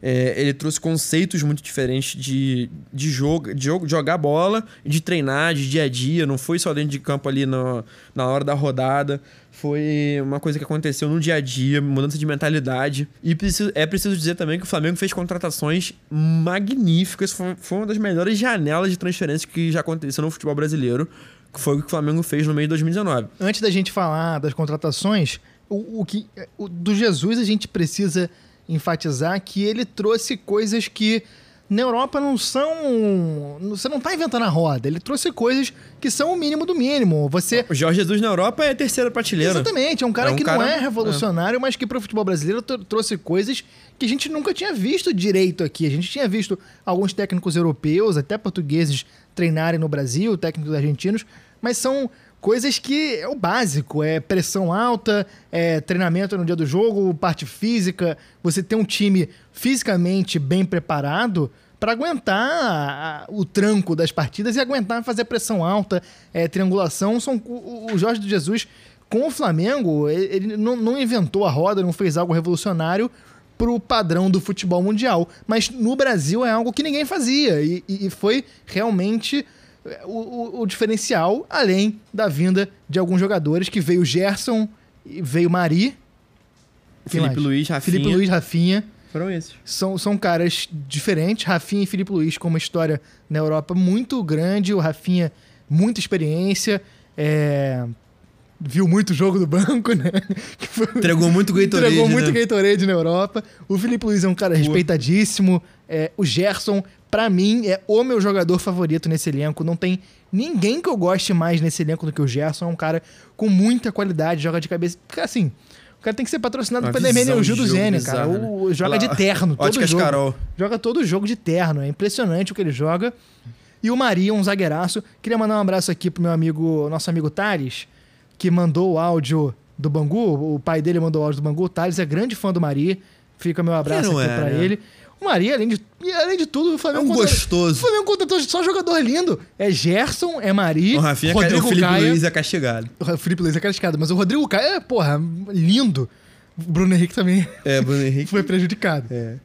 É, ele trouxe conceitos muito diferentes de, de, jogo, de jogo, jogar bola, de treinar, de dia a dia. Não foi só dentro de campo ali na, na hora da rodada. Foi uma coisa que aconteceu no dia a dia, mudança de mentalidade. E preciso- é preciso dizer também que o Flamengo fez contratações magníficas. Foi, foi uma das melhores janelas de transferência que já aconteceu no futebol brasileiro. Que foi o que o Flamengo fez no mês de 2019. Antes da gente falar das contratações, o, o que o- do Jesus a gente precisa enfatizar que ele trouxe coisas que na Europa não são. Você não está inventando a roda. Ele trouxe coisas que são o mínimo do mínimo. Você. O Jorge Jesus na Europa é a terceira prateleira. Exatamente, é um cara É um que não cara- é revolucionário, mas que para o futebol brasileiro tro- trouxe coisas que a gente nunca tinha visto direito aqui. A gente tinha visto alguns técnicos europeus, até portugueses, treinarem no Brasil, técnicos argentinos, mas são Coisas que é o básico, é pressão alta, é treinamento no dia do jogo, parte física, você ter um time fisicamente bem preparado para aguentar a- o tranco das partidas e aguentar fazer pressão alta, é, triangulação. São, o, o Jorge Jesus, com o Flamengo, ele, ele não, não inventou a roda, não fez algo revolucionário pro padrão do futebol mundial. Mas no Brasil é algo que ninguém fazia e, e- e foi realmente o, o- o diferencial, além da vinda de alguns jogadores que veio Gerson, e veio Mari. Felipe mais? Luiz, Rafinha. Felipe Luiz, Rafinha. Foram esses. São, são caras diferentes. Rafinha e Felipe Luiz com uma história na Europa muito grande. O Rafinha, muita experiência. é, Viu muito jogo do banco, né? Foi- Entregou muito Gatorade, Entregou muito né? Gatorade na Europa. O Felipe Luiz é um cara respeitadíssimo. É, o Gerson, pra mim, é o meu jogador favorito nesse elenco. Não tem ninguém que eu goste mais nesse elenco do que o Gerson. É um cara com muita qualidade, joga de cabeça. Porque, assim, o cara tem que ser patrocinado Uma pela visão Hermenegildo de do Zênia, cara. O, joga lá, de terno, todo Óticas jogo. Carol. Joga todo jogo de terno. É impressionante o que ele joga. E o Maria, um zagueiraço. Queria mandar um abraço aqui pro meu amigo, nosso amigo Thales, que mandou o áudio do Bangu. O pai dele mandou o áudio do Bangu. O Thales é grande fã do Maria. Fica meu abraço aqui é, pra né? ele. O Maria, além de, além de tudo, o Flamengo É um contratou- gostoso. O Flamengo contratou só jogador lindo. É Gerson, é Mari, O Rafinha, o Rodrigo Felipe Caio. Luiz é castigado. O Felipe Luiz é cascado, mas o Rodrigo Caio é, porra, lindo. O Bruno Henrique também É, Bruno Henrique. foi prejudicado. É.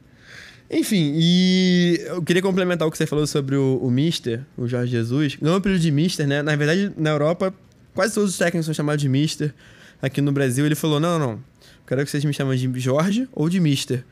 Enfim, e eu queria complementar o que você falou sobre o, o Mister, o Jorge Jesus. Não é o apelido de Mister, né? Na verdade, na Europa, quase todos os técnicos são chamados de Mister. Aqui no Brasil, ele falou: não, não, não. Quero que vocês me chamem de Jorge ou de Mister.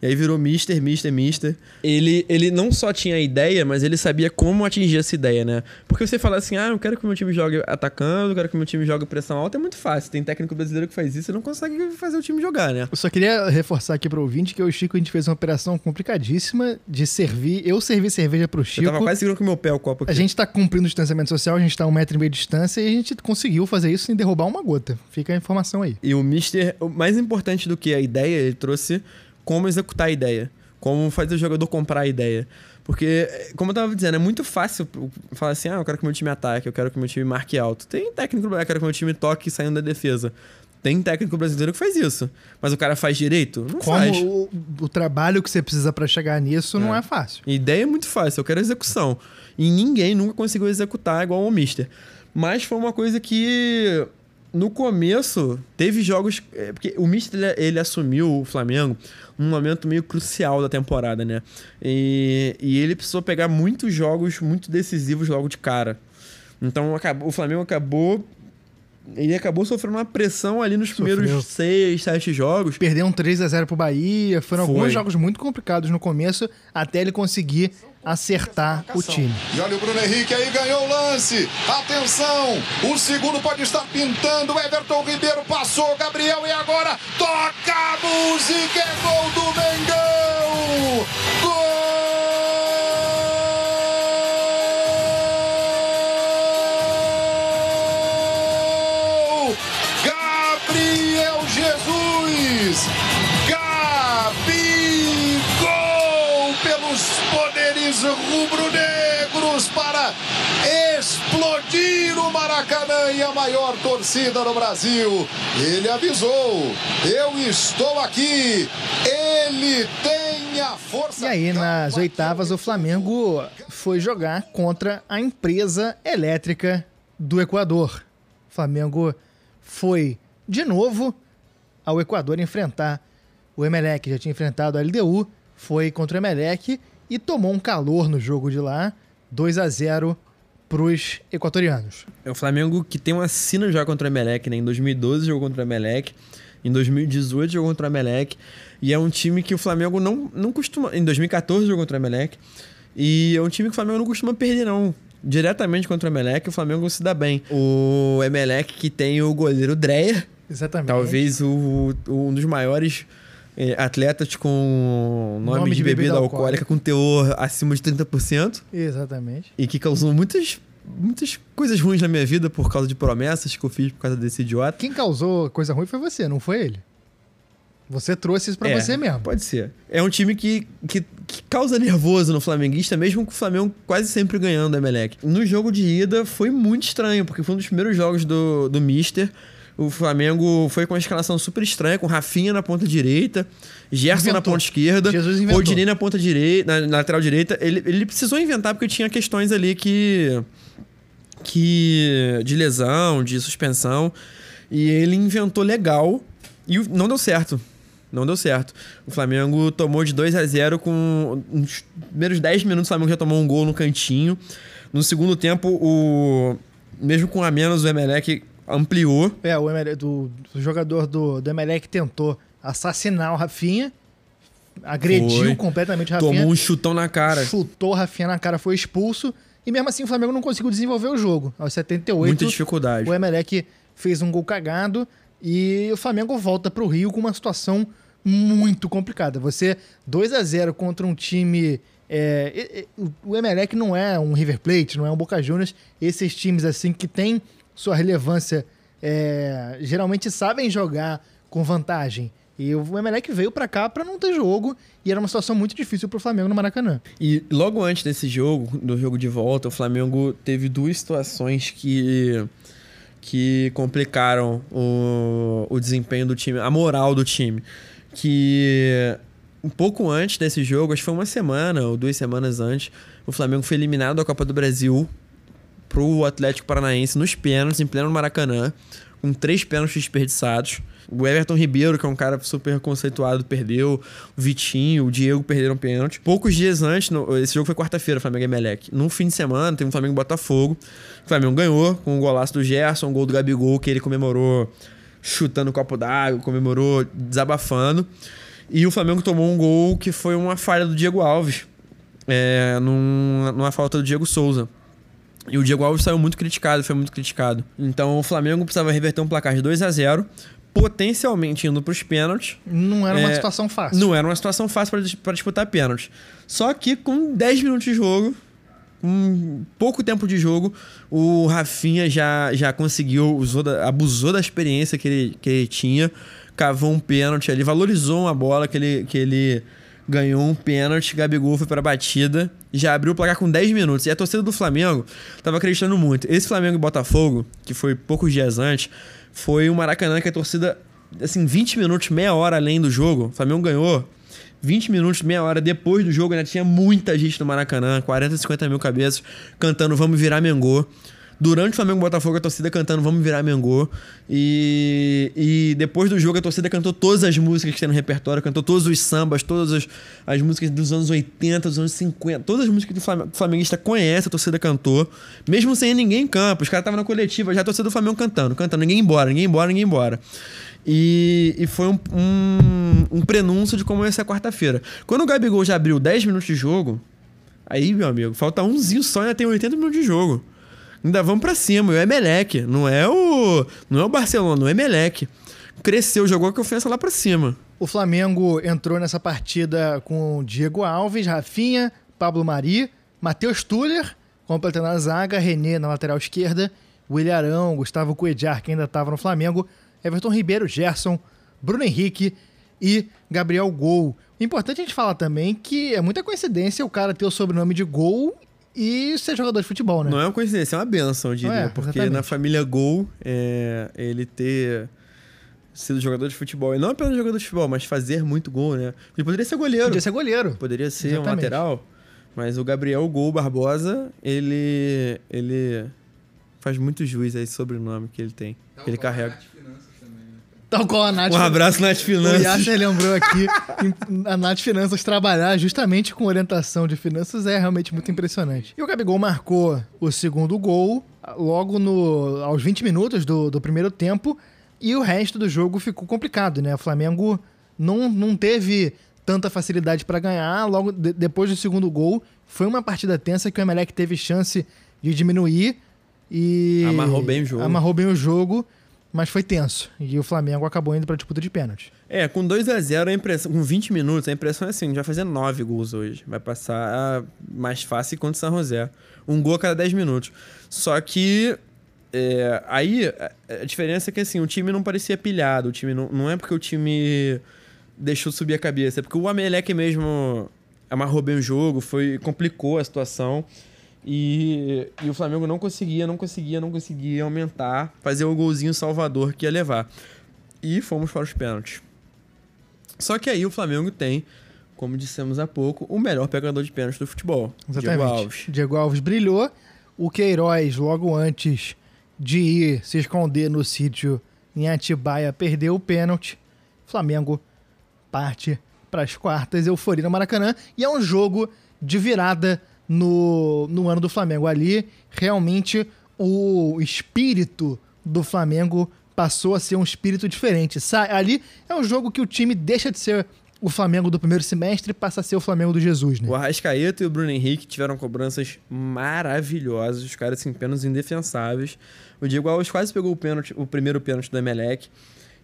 E aí virou Mister, Mister, Mister. Ele, ele não só tinha a ideia, mas ele sabia como atingir essa ideia, né? Porque você fala assim, ah, eu quero que o meu time jogue atacando, eu quero que o meu time jogue pressão alta, é muito fácil. Tem técnico brasileiro que faz isso e não consegue fazer o time jogar, né? Eu só queria reforçar aqui pro ouvinte que eu e o Chico a gente fez uma operação complicadíssima de servir. Eu servi cerveja pro Eu Chico. tava quase segurando com o meu pé o copo aqui. A gente tá cumprindo o distanciamento social, a gente tá um metro e meio de distância e a gente conseguiu fazer isso sem derrubar uma gota. Fica a informação aí. E o Mister, o mais importante do que a ideia, ele trouxe como executar a ideia. Como fazer o jogador comprar a ideia. Porque, como eu tava dizendo, é muito fácil falar assim: ah, eu quero que meu time ataque, eu quero que meu time marque alto. Tem técnico, eu quero que meu time toque saindo da defesa. Tem técnico brasileiro que faz isso. Mas o cara faz direito? Não faz. Como o, o trabalho que você precisa pra chegar nisso não é fácil. A ideia é muito fácil, eu quero execução. E ninguém nunca conseguiu executar igual o Mister. Mas foi uma coisa que no começo teve jogos. é, Porque o Mister ele, ele assumiu o Flamengo num momento meio crucial da temporada, né? E, e ele precisou pegar muitos jogos muito decisivos logo de cara. Então acabou- o Flamengo acabou. Ele acabou sofrendo uma pressão ali nos Sofreu. primeiros seis, sete jogos. Perdeu um 3 a 0 pro Bahia. Foram Foi. alguns jogos muito complicados no começo até ele conseguir acertar o time. E olha o Bruno Henrique aí, ganhou o lance. Atenção, o segundo pode estar pintando. Everton Ribeiro passou, Gabriel e agora toca a música, é gol do Mengão. Gol! Rubro-negros para explodir o Maracanã e a maior torcida no Brasil. Ele avisou: eu estou aqui. Ele tem a força. E aí, nas oitavas, o Flamengo foi jogar contra a empresa elétrica do Equador. O Flamengo foi, de novo, ao Equador enfrentar o Emelec. Já tinha enfrentado a LDU, foi contra o Emelec e tomou um calor no jogo de lá, 2 a 0 pros equatorianos. É o Flamengo que tem uma sina jogar contra o Emelec, né? Em 2012 jogou contra o Emelec. Em 2018 jogou contra o Emelec. E é um time que o Flamengo não, não costuma... Em 2014 jogou contra o Emelec. E é um time que o Flamengo não costuma perder, não. Diretamente contra o Emelec, o Flamengo se dá bem. O Emelec que tem o goleiro Dreyer. Exatamente. Talvez o, o- um dos maiores eh, atletas com nome, de, bebida, alcoólica com teor acima de 30%. Exatamente. E que causou muitas, muitas coisas ruins na minha vida por causa de promessas que eu fiz por causa desse idiota. Quem causou coisa ruim foi você, não foi ele. Você trouxe isso pra É, você mesmo. Pode ser. É um time que, que, que causa nervoso no flamenguista, mesmo com o Flamengo quase sempre ganhando o Emelec. No jogo de ida foi muito estranho, porque foi um dos primeiros jogos do, do Mister. O Flamengo foi com uma escalação super estranha, com Rafinha na ponta direita, Gerson na Inventou. ponta esquerda. Odinei na ponta direita, na, na lateral direita. Ele, ele precisou inventar porque tinha questões ali que que de lesão, de suspensão, e ele inventou legal e não deu certo. Não deu certo. O Flamengo tomou de 2 a 0 com uns primeiros 10 minutos o Flamengo já tomou um gol no cantinho. No segundo tempo, o mesmo com a menos o Emelec ampliou. É, o, Emelec, do, o jogador do, do Emelec tentou assassinar o Rafinha, agrediu Foi. completamente o Rafinha, Tomou um chutão na cara. chutou o Rafinha na cara, foi expulso, e mesmo assim o Flamengo não conseguiu desenvolver o jogo. Aos 78, Muita dificuldade. o Emelec fez um gol cagado e o Flamengo volta pro Rio com uma situação muito complicada. Você 2 a 0 contra um time é, e- o- o Emelec não é um River Plate, não é um Boca Juniors. Esses times assim que têm sua relevância é, geralmente sabem jogar com vantagem. E o Emelec veio pra cá pra não ter jogo e era uma situação muito difícil pro Flamengo no Maracanã. E logo antes desse jogo, do jogo de volta, o Flamengo teve duas situações que, que complicaram o, o desempenho do time, a moral do time. Que um pouco antes desse jogo, acho que foi uma semana ou duas semanas antes, o Flamengo foi eliminado da Copa do Brasil pro Atlético Paranaense nos pênaltis, em pleno Maracanã, com três pênaltis desperdiçados. O Everton Ribeiro, que é um cara super conceituado, perdeu. O Vitinho, o Diego perderam pênalti. Poucos dias antes, no- esse jogo foi quarta-feira, Flamengo e Emelec. No fim de semana, teve um Flamengo Botafogo. O Flamengo ganhou com o golaço do Gerson, um gol do Gabigol, que ele comemorou chutando o copo d'água, comemorou desabafando. E o Flamengo tomou um gol que foi uma falha do Diego Alves, é, num- numa falta do Diego Souza. E o Diego Alves saiu muito criticado, foi muito criticado. Então o Flamengo precisava reverter um placar de 2 a 0 potencialmente indo para os pênaltis. Não era uma É, situação fácil. Não era uma situação fácil para disputar pênaltis. Só que com 10 minutos de jogo, com pouco tempo de jogo, o Rafinha já, já conseguiu, usou da- abusou da experiência que ele, que ele tinha, cavou um pênalti ali, valorizou uma bola que ele, que ele ganhou um pênalti, Gabigol foi para a batida, já abriu o placar com 10 minutos. E a torcida do Flamengo tava acreditando muito. Esse Flamengo e Botafogo, que foi poucos dias antes, foi um Maracanã que a torcida, assim, 20 minutos, meia hora além do jogo, o Flamengo ganhou. 20 minutos, meia hora depois do jogo, ainda tinha muita gente no Maracanã, 40, 50 mil cabeças, cantando Vamos Virar Mengô. Durante o Flamengo Botafogo, a torcida cantando Vamos Virar Mengô. E, e depois do jogo, a torcida cantou todas as músicas que tem no repertório, cantou todos os sambas, todas as, as músicas dos anos 80, dos anos 50, todas as músicas que o flamenguista conhece, a torcida cantou, mesmo sem ninguém em campo. Os caras estavam na coletiva, já a torcida do Flamengo cantando, cantando, ninguém embora, ninguém embora, ninguém embora. E, e foi um, um, um prenúncio de como ia ser a quarta-feira. Quando o Gabigol já abriu 10 minutos de jogo, aí, meu amigo, falta umzinho só e ainda tem 80 minutos de jogo. Ainda vamos pra cima. E o Emelec, não é o. Não é o Barcelona, o Emelec. Cresceu, jogou a confiança lá pra cima. O Flamengo entrou nessa partida com Diego Alves, Rafinha, Pablo Mari, Matheus Tuller, completando a zaga, René na lateral esquerda, William Arão, Gustavo Cuejar, que ainda estava no Flamengo, Everton Ribeiro, Gerson, Bruno Henrique e Gabriel Gol. Importante a gente falar também que é muita coincidência o cara ter o sobrenome de Gol e ser jogador de futebol, né? Não é uma coincidência, é uma benção, eu diria. É, porque exatamente. na família Gol, é, ele ter sido jogador de futebol, e não apenas jogador de futebol, mas fazer muito gol, né? Ele poderia ser goleiro. Podia ser goleiro. Poderia ser um Exatamente. lateral, mas o Gabriel Gol Barbosa, ele ele faz muito juiz a esse sobrenome que ele tem, que ele carrega. Tal qual a Nath. Um abraço Nath O Finanças. Yasser lembrou aqui, a Nath Finanças trabalhar justamente com orientação de finanças é realmente muito impressionante. E o Gabigol marcou o segundo gol logo no, aos 20 minutos do, do primeiro tempo e o resto do jogo ficou complicado, né? O Flamengo não, não teve tanta facilidade para ganhar. Logo de- depois do segundo gol, foi uma partida tensa que o Emelec teve chance de diminuir e... Amarrou bem o jogo. Amarrou bem o jogo, mas foi tenso. E o Flamengo acabou indo para disputa de pênalti. É, com 2 a 0 a impressão, com 20 minutos, a impressão é assim, a gente vai fazer 9 gols hoje. Vai passar mais fácil contra o São José. Um gol a cada 10 minutos. Só que é, aí a, diferença é que assim, o time não parecia pilhado, o time não, não é porque o time deixou subir a cabeça. Porque o Amelec mesmo amarrou bem o jogo, foi complicou a situação. E, e o Flamengo não conseguia, não conseguia, não conseguia aumentar, fazer o golzinho salvador que ia levar. E fomos para os pênaltis. Só que aí o Flamengo tem, como dissemos há pouco, o melhor pegador de pênaltis do futebol. Exatamente. Diego Alves. Diego Alves brilhou. O Queiroz, logo antes de ir se esconder no sítio em Atibaia, perdeu o pênalti. Flamengo parte para as quartas, euforia no Maracanã. E é um jogo de virada no, no ano do Flamengo. Ali, realmente, o espírito do Flamengo passou a ser um espírito diferente. Ali é um jogo que o time deixa de ser o Flamengo do primeiro semestre passa a ser o Flamengo do Jesus, né? O Arrascaeta e o Bruno Henrique tiveram cobranças maravilhosas, os caras assim, pênaltis indefensáveis. O Diego Alves quase pegou o pênalti, o primeiro pênalti do Emelec.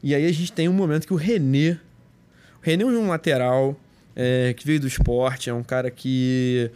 E aí a gente tem um momento que o René, o René é um lateral é, que veio do esporte, é um cara que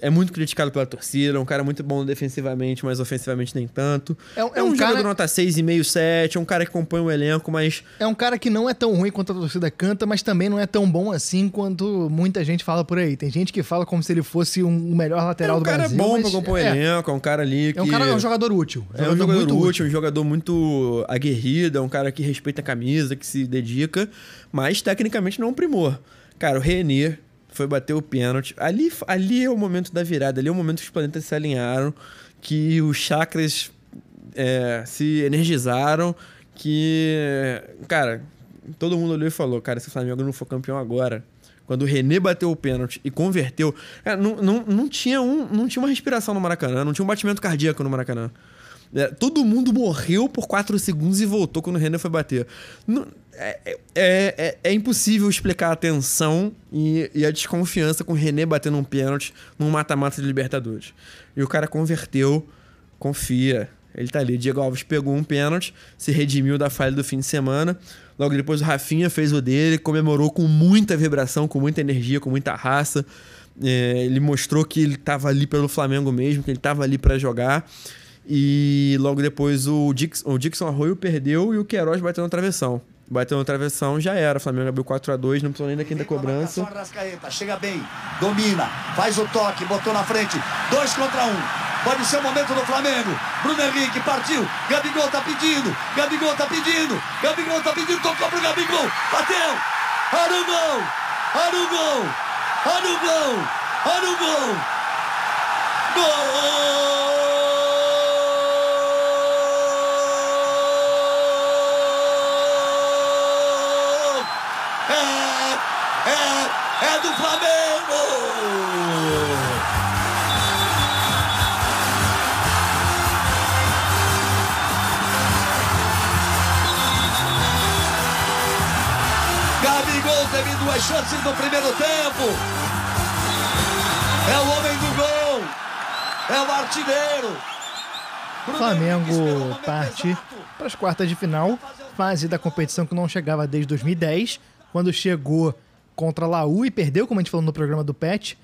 é muito criticado pela torcida, é um cara muito bom defensivamente, mas ofensivamente nem tanto. É um- É, é um, um jogador cara- nota 6,5, 7, é um cara que compõe o elenco, mas É um cara que não é tão ruim quanto a torcida canta, mas também não é tão bom assim quanto muita gente fala por aí. Tem gente que fala como se ele fosse um, o melhor é lateral um do cara Brasil. bom mas pra compor é, elenco, é um cara ali que... É um cara, é um jogador útil. É um jogador muito útil, um jogador muito aguerrido, é um cara que respeita a camisa, que se dedica, mas tecnicamente não é um primor. Cara, o René foi bater o pênalti. Ali, ali é o momento da virada, ali é o momento que os planetas se alinharam, que os chakras é, se energizaram, que, cara, todo mundo olhou e falou, cara, se o Flamengo não for campeão agora, quando o René bateu o pênalti e converteu, cara, não, não, não, tinha um, não tinha uma respiração no Maracanã, não tinha um batimento cardíaco no Maracanã. É, todo mundo morreu por 4 segundos e voltou quando o René foi bater. Não- é, é, é, é impossível explicar a tensão e, e a desconfiança com o René batendo um pênalti num mata-mata de Libertadores. E o cara converteu, confia. Ele tá ali. Diego Alves pegou um pênalti, se redimiu da falha do fim de semana. Logo depois o Rafinha fez o dele, comemorou com muita vibração, com muita energia, com muita raça. É, ele mostrou que ele tava ali pelo Flamengo mesmo, que ele tava ali para jogar. E logo depois o Dixon, o Dixon Arroio perdeu e o Queiroz bateu na travessão. Bateu na travessão, já era. O Flamengo abriu 4x2, não precisou nem da quinta cobrança. Arrascaeta, chega bem, domina, faz o toque, botou na frente, dois contra um. Pode ser o momento do Flamengo. Bruno Henrique partiu. Gabigol tá pedindo. Gabigol tá pedindo. Gabigol tá pedindo. Tocou pro Gabigol. Bateu. Olha o gol. Olha o gol. Olha o gol. Olha o gol. Gol! É, é, do Flamengo! Gabigol teve duas chances no primeiro tempo. É o homem do gol. É o artilheiro. Bruno Flamengo parte para as quartas de final, fase da competição que não chegava desde 2010, quando chegou contra a Laú e perdeu, como a gente falou no programa do Pet.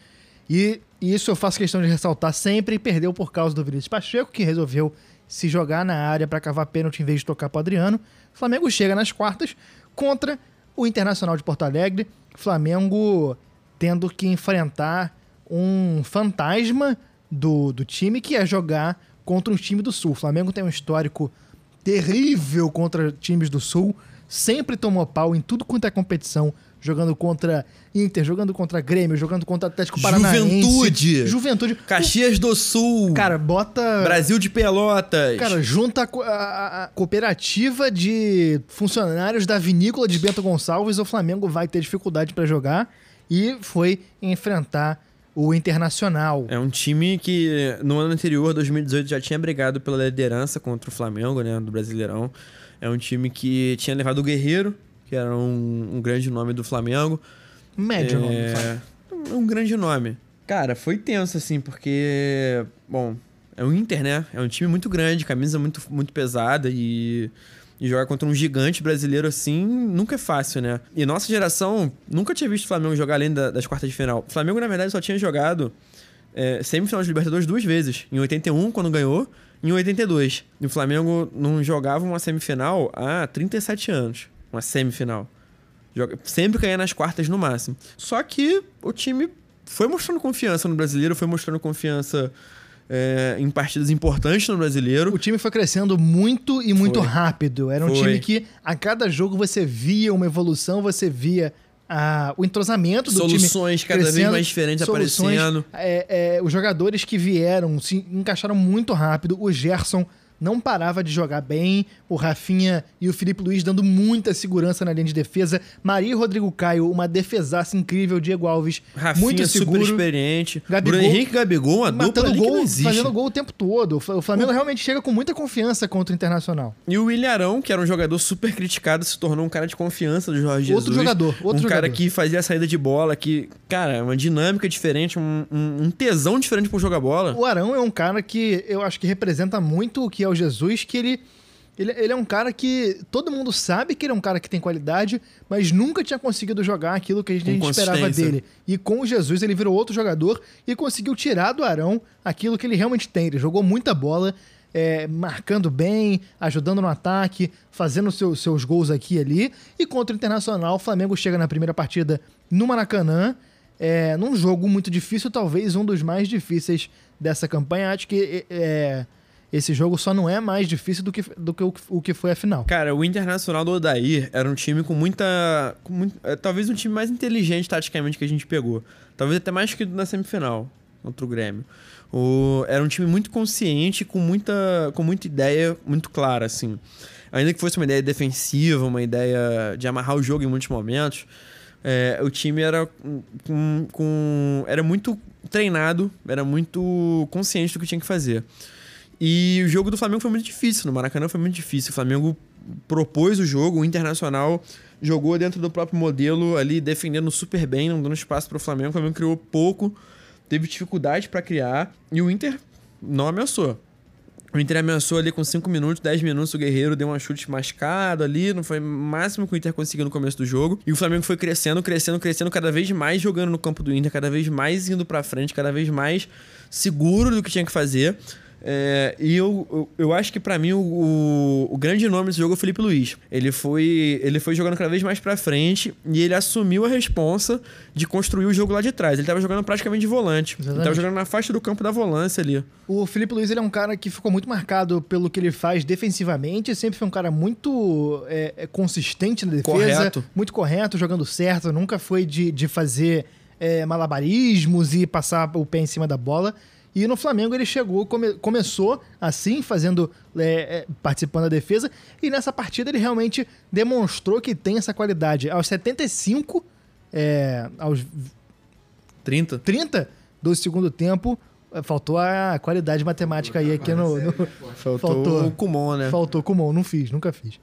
E isso eu faço questão de ressaltar sempre, e perdeu por causa do Vinícius Pacheco, que resolveu se jogar na área para cavar pênalti em vez de tocar para Adriano. Flamengo chega nas quartas contra o Internacional de Porto Alegre. Flamengo tendo que enfrentar um fantasma do, do time que é jogar contra um time do Sul. O Flamengo tem um histórico terrível contra times do Sul, sempre tomou pau em tudo quanto é competição, jogando contra Inter, jogando contra Grêmio, jogando contra Atlético Paranaense. Juventude. Juventude. Caxias do Sul. Cara, bota... Brasil de Pelotas. Cara, junta a, a- a- cooperativa de funcionários da vinícola de Bento Gonçalves, o Flamengo vai ter dificuldade pra jogar e foi enfrentar o Internacional. É um time que no ano anterior, 2018, já tinha brigado pela liderança contra o Flamengo, né, do Brasileirão. É um time que tinha levado o Guerreiro, que era um, um grande nome do Flamengo. Médio nome. é, Flamengo. um grande nome. Cara, foi tenso, assim, porque, bom, é o Inter, né? É um time muito grande, camisa muito, muito pesada e, e jogar contra um gigante brasileiro assim nunca é fácil, né? E nossa geração nunca tinha visto o Flamengo jogar além da- das quartas de final. O Flamengo, na verdade, só tinha jogado é, semifinal de Libertadores duas vezes. Em 81, quando ganhou, e em 82. E o Flamengo não jogava uma semifinal há 37 anos. Uma semifinal. Joga, sempre ganha nas quartas no máximo. Só que o time foi mostrando confiança no brasileiro, foi mostrando confiança é, em partidas importantes no brasileiro. O time foi crescendo muito e muito Foi. rápido. Era um Foi. time que a cada jogo você via uma evolução, você via a- o entrosamento do time. Soluções cada vez mais diferentes soluções. aparecendo. É, é, os jogadores que vieram se encaixaram muito rápido. O Gerson não parava de jogar bem. O Rafinha e o Felipe Luiz dando muita segurança na linha de defesa. Maria e Rodrigo Caio, uma defesaça incrível. Diego Alves, Rafinha muito super seguro. experiente. Gabigol- Bruno Henrique Gabigol, uma dupla Matando não gol, fazendo gol o tempo todo. O Fla- O Flamengo realmente chega com muita confiança contra o Internacional. E o Ilharão, que era um jogador super criticado, se tornou um cara de confiança do Jorge Jesus. Outro jogador, outro um cara jogador. que fazia a saída de bola, que, cara, uma dinâmica diferente, um, um- tesão diferente pra jogar bola. O Arão é um cara que eu acho que representa muito o que é o Jesus, que ele, ele, ele é um cara que todo mundo sabe que ele é um cara que tem qualidade, mas nunca tinha conseguido jogar aquilo que a gente Com esperava consistência. dele. E com o Jesus ele virou outro jogador e conseguiu tirar do Arão aquilo que ele realmente tem. Ele jogou muita bola, é, marcando bem, ajudando no ataque, fazendo seu- seus gols aqui e ali. E contra o Internacional, o Flamengo chega na primeira partida no Maracanã, é, num jogo muito difícil, talvez um dos mais difíceis dessa campanha. Acho que é, esse jogo só não é mais difícil do que, do que o, o que foi a final. Cara, o Internacional do Odair era um time com muita. Com muito- é, talvez um time mais inteligente taticamente que a gente pegou. Talvez até mais que na semifinal contra o Grêmio. O, era um time muito consciente, com muita, com muita ideia muito clara, assim. Ainda que fosse uma ideia defensiva, uma ideia de amarrar o jogo em muitos momentos, é, o time era com, com- era muito treinado, era muito consciente do que tinha que fazer. E o jogo do Flamengo foi muito difícil. No Maracanã foi muito difícil. O Flamengo propôs o jogo, o Internacional jogou dentro do próprio modelo ali, defendendo super bem, não dando espaço para o Flamengo. O Flamengo criou pouco, teve dificuldade para criar e o Inter não ameaçou. O Inter ameaçou ali com 5 minutos, 10 minutos, o Guerreiro deu um chute mascado ali, não foi o máximo que o Inter conseguiu no começo do jogo. E o Flamengo foi crescendo, crescendo, crescendo, cada vez mais jogando no campo do Inter, cada vez mais indo pra frente, cada vez mais seguro do que tinha que fazer. É, e eu, eu, eu acho que pra mim o, o, o grande nome desse jogo é o Felipe Luiz. Ele foi, ele foi jogando cada vez mais pra frente e ele assumiu a responsa de construir o jogo lá de trás. Ele tava jogando praticamente de volante. Ele tava jogando na faixa do campo da volância ali. O Felipe Luiz ele é um cara que ficou muito marcado pelo que ele faz defensivamente. Sempre foi um cara muito é, é, consistente na defesa. Correto. Muito correto, jogando certo. Nunca foi de, de fazer é, malabarismos e passar o pé em cima da bola. E no Flamengo ele chegou, come- começou assim, fazendo, é, é, participando da defesa. E nessa partida ele realmente demonstrou que tem essa qualidade. Aos 75, é, aos 30. 30 do segundo tempo, eh, faltou a qualidade matemática aí aqui no. no- Faltou, Faltou. o Kumon, né? Faltou Kumon, não fiz, nunca fiz.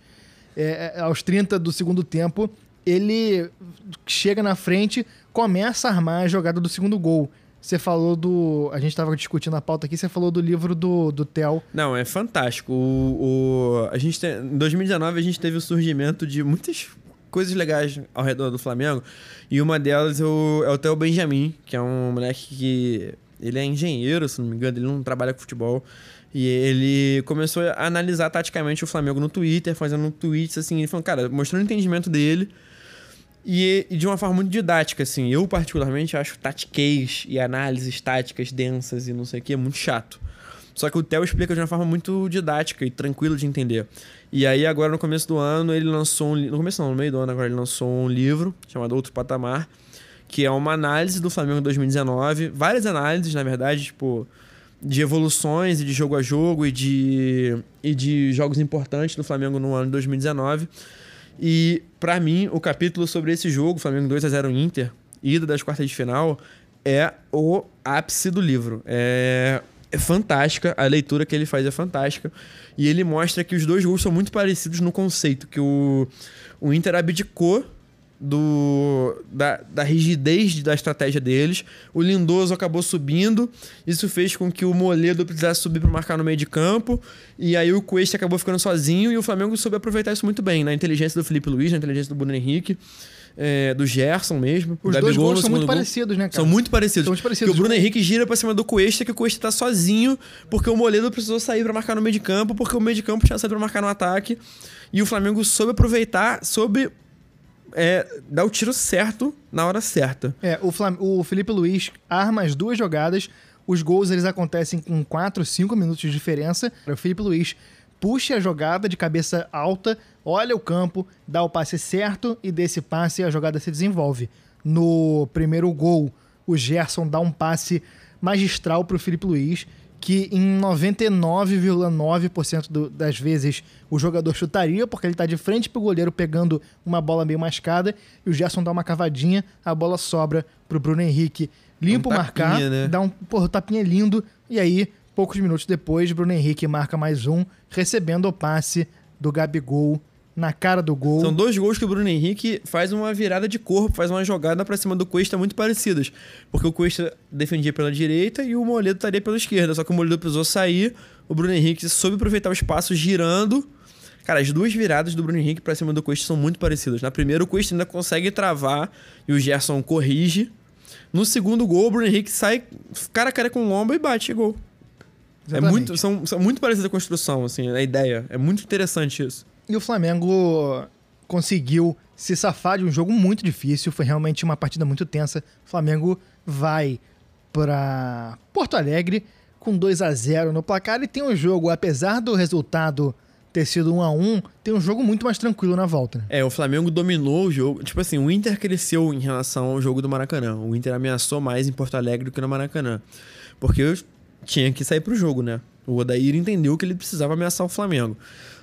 É, é, aos 30 do segundo tempo, ele chega na frente, começa a armar a jogada do segundo gol. Você falou do. A gente tava discutindo a pauta aqui, você falou do livro do, do Theo. Não, é fantástico. O, o- a gente tem- em 2019 a gente teve o surgimento de muitas coisas legais ao redor do Flamengo. E uma delas é o, é o Theo Benjamin, que é um moleque que. Ele é engenheiro, se não me engano, ele não trabalha com futebol. E ele começou a analisar taticamente o Flamengo no Twitter, fazendo tweets assim, ele falou, cara, mostrando o entendimento dele. E, e de uma forma muito didática, assim. Eu, particularmente, acho tatiquez e análises táticas densas e não sei o que muito chato. Só que o Theo explica de uma forma muito didática e tranquila de entender. E aí, agora no começo do ano, ele lançou um No começo não, no meio do ano, agora ele lançou um livro chamado Outro Patamar, que é uma análise do Flamengo 2019. Várias análises, na verdade, tipo, de evoluções e de jogo a jogo e de, e de jogos importantes do Flamengo no ano de 2019. E, pra mim, o capítulo sobre esse jogo, Flamengo 2 a 0 Inter, ida das quartas de final, é o ápice do livro. É, é fantástica, a leitura que ele faz é fantástica. E ele mostra que os dois gols são muito parecidos no conceito, que o, o Inter abdicou do, da, da rigidez da estratégia deles. O Lindoso acabou subindo. Isso fez com que o Moledo precisasse subir para marcar no meio de campo. E aí o Cuesta acabou ficando sozinho. E o Flamengo soube aproveitar isso muito bem. Na inteligência do Felipe Luiz, na inteligência do Bruno Henrique, é, do Gerson mesmo. Os dois gols são muito gol. parecidos, né, cara? São muito parecidos. São muito parecidos. Porque o Bruno Henrique gira pra cima do Cuesta, que o Cuesta tá sozinho, porque o Moledo precisou sair pra marcar no meio de campo, porque o meio de campo tinha saído pra marcar no ataque. E o Flamengo soube aproveitar, soube é, dá o tiro certo na hora certa. É, o, Flam o Felipe Luiz arma as duas jogadas. Os gols eles acontecem com 4, 5 minutos de diferença. O Felipe Luiz puxa a jogada de cabeça alta, olha o campo, dá o passe certo e desse passe a jogada se desenvolve. No primeiro gol, o Gerson dá um passe magistral para o Felipe Luiz, que em 99,9% das vezes o jogador chutaria, porque ele está de frente para o goleiro pegando uma bola meio mascada, e o Gerson dá uma cavadinha, a bola sobra para o Bruno Henrique limpa um o marcar, tapinha, né? dá um porra, tapinha lindo, e aí, poucos minutos depois, Bruno Henrique marca mais um, recebendo o passe do Gabigol na cara do gol. São dois gols que o Bruno Henrique faz uma virada de corpo, faz uma jogada pra cima do Cuesta muito parecidas. Porque o Cuesta defendia pela direita e o Moledo estaria pela esquerda. Só que o Moledo precisou sair, o Bruno Henrique soube aproveitar o espaço girando. Cara, as duas viradas do Bruno Henrique pra cima do Cuesta são muito parecidas. Na primeira, o Cuesta ainda consegue travar e o Gerson corrige. No segundo gol, o Bruno Henrique sai cara a cara com o lomba e bate gol. É muito, são, são muito parecidas a construção, assim, a ideia. É muito interessante isso. E o Flamengo conseguiu se safar de um jogo muito difícil. Foi realmente uma partida muito tensa. O Flamengo vai para Porto Alegre com 2 a 0 no placar e tem um jogo, apesar do resultado ter sido 1 a 1 tem um jogo muito mais tranquilo na volta. né? É, o Flamengo dominou o jogo. Tipo assim, o Inter cresceu em relação ao jogo do Maracanã. O Inter ameaçou mais em Porto Alegre do que no Maracanã. Porque eu tinha que sair pro jogo, né? O Odair entendeu que ele precisava ameaçar o Flamengo.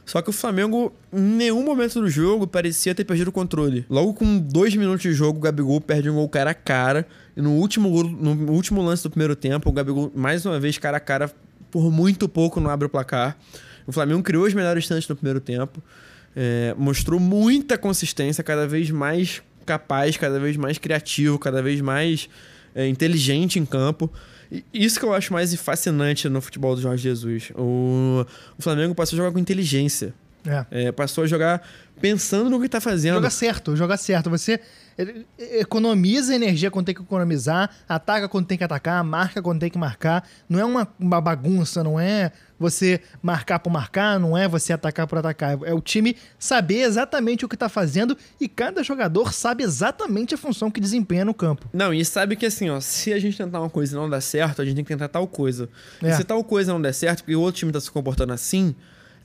Só que o Flamengo, em nenhum momento do jogo, parecia ter perdido o controle. Logo com dois minutos de jogo, o Gabigol perde um gol cara a cara. E no último, no último lance do primeiro tempo, o Gabigol, mais uma vez, cara a cara, por muito pouco não abre o placar. O Flamengo criou as melhores chances no primeiro tempo. É, mostrou muita consistência, cada vez mais capaz, cada vez mais criativo, cada vez mais é, inteligente em campo. Isso que eu acho mais fascinante no futebol do Jorge Jesus. O, o Flamengo passou a jogar com inteligência. É. É, passou a jogar pensando no que tá fazendo. Joga certo, joga certo. Você economiza energia quando tem que economizar, ataca quando tem que atacar, marca quando tem que marcar. Não é uma, uma bagunça, não é você marcar por marcar, não é você atacar por atacar. É o time saber exatamente o que tá fazendo e cada jogador sabe exatamente a função que desempenha no campo. Não, e sabe que assim, ó, se a gente tentar uma coisa e não dar certo, a gente tem que tentar tal coisa. É. E se tal coisa não der certo, porque o outro time tá se comportando assim,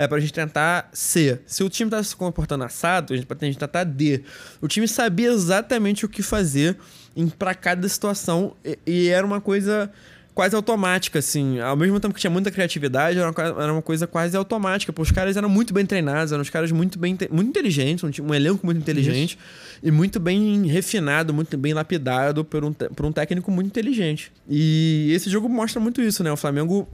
é pra gente tentar C. Se o time tá se comportando assado, a gente que tentar D. O time sabia exatamente o que fazer em, pra cada situação e, e era uma coisa quase automática, assim. Ao mesmo tempo que tinha muita criatividade, era uma, era uma coisa quase automática. Porque os caras eram muito bem treinados, eram os caras muito bem muito inteligentes, um, um elenco muito inteligente e muito bem refinado, muito bem lapidado por um, por um técnico muito inteligente. E esse jogo mostra muito isso, né? O Flamengo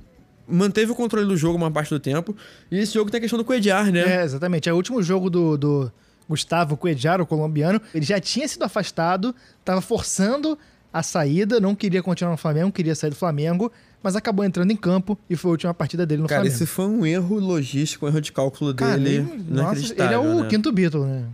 manteve o controle do jogo uma parte do tempo. E esse jogo tem a questão do Coediar, né? É, exatamente. É o último jogo do, do Gustavo Cuejar, o colombiano. Ele já tinha sido afastado, estava forçando a saída, não queria continuar no Flamengo, queria sair do Flamengo, mas acabou entrando em campo e foi a última partida dele no Cara, Flamengo. esse foi um erro logístico, um erro de cálculo Cara, dele. ele, nossa, ele é o né? quinto Beatle, né?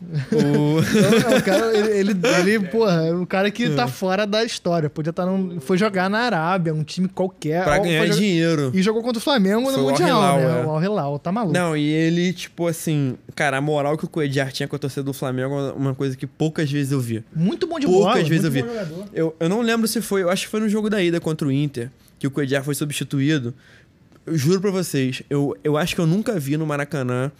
O- Não, não, o cara, ele, ele, ele, porra, é um cara que tá fora da história. Podia estar num. Foi jogar na Arábia, um time qualquer. pra Ó, ganhar jogar- dinheiro. E jogou contra o Flamengo Foi no o Mundial, né? é. O Al-Hilal, tá maluco. Não, e ele, tipo assim, cara, a moral que o Coediar tinha com a torcida do Flamengo é uma coisa que poucas vezes eu vi. Muito bom de Poucas bola. vezes eu vi. Eu, eu não lembro se foi, eu acho que foi no jogo da ida contra o Inter, que o Coediar foi substituído. Eu juro pra vocês, eu, eu acho que eu nunca vi no Maracanã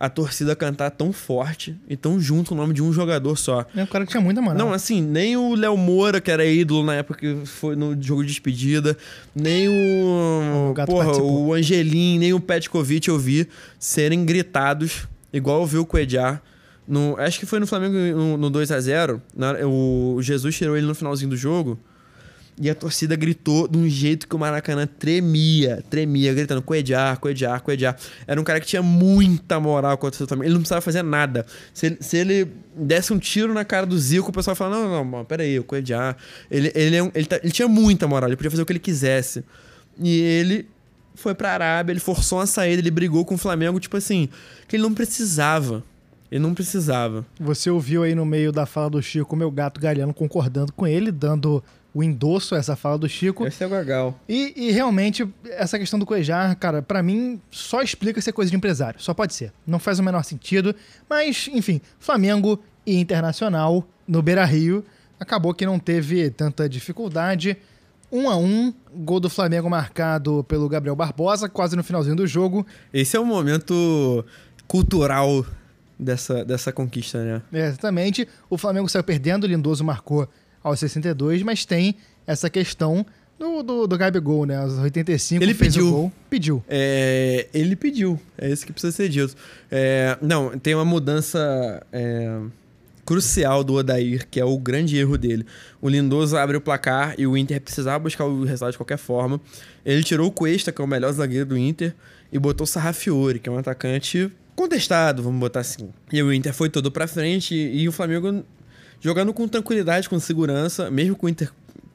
a torcida cantar tão forte e tão junto o nome de um jogador só. É um cara que tinha muita moral. Não, assim, nem o Léo Moura, que era ídolo na época que foi no jogo de despedida, nem o. O Gato porra, participou. o Angelim, nem o Petkovic eu vi serem gritados, igual eu vi o Coediar. No, acho que foi no Flamengo no, no 2x0. O Jesus tirou ele no finalzinho do jogo. E a torcida gritou de um jeito que o Maracanã tremia, tremia, gritando Coediar, Coediar, Coediar. Era um cara que tinha muita moral com a torcida do Flamengo. Ele não precisava fazer nada. Se ele, se ele desse um tiro na cara do Zico, o pessoal falava, não, não, não, peraí, o Coediar... Ele, ele, é um- ele, tá- ele tinha muita moral, ele podia fazer o que ele quisesse. E ele foi pra Arábia, ele forçou uma saída, ele brigou com o Flamengo, tipo assim, que ele não precisava. Ele não precisava. Você ouviu aí no meio da fala do Chico o meu gato Galhano concordando com ele, dando o endosso essa fala do Chico. Esse é o Gagal. E, e realmente, essa questão do Cuejar, cara, pra mim, só explica ser coisa de empresário. Só pode ser. Não faz o menor sentido. Mas, enfim, Flamengo e Internacional no Beira-Rio. Acabou que não teve tanta dificuldade. 1 a 1 gol do Flamengo marcado pelo Gabriel Barbosa, quase no finalzinho do jogo. Esse é o momento cultural dessa, dessa conquista, né? É, exatamente. O Flamengo saiu perdendo, o Lindoso marcou aos 62, mas tem essa questão do, do, do Gabigol, né? Aos 85 Ele fez pediu. gol. Pediu. É, ele pediu. É isso que precisa ser dito. É, não, tem uma mudança é, crucial do Odair, que é o grande erro dele. O Lindoso abre o placar e o Inter precisava buscar o resultado de qualquer forma. Ele tirou o Cuesta, que é o melhor zagueiro do Inter, e botou o Sarrafiore, que é um atacante contestado, vamos botar assim. E o Inter foi todo pra frente e, e o Flamengo jogando com tranquilidade, com segurança, mesmo com o Inter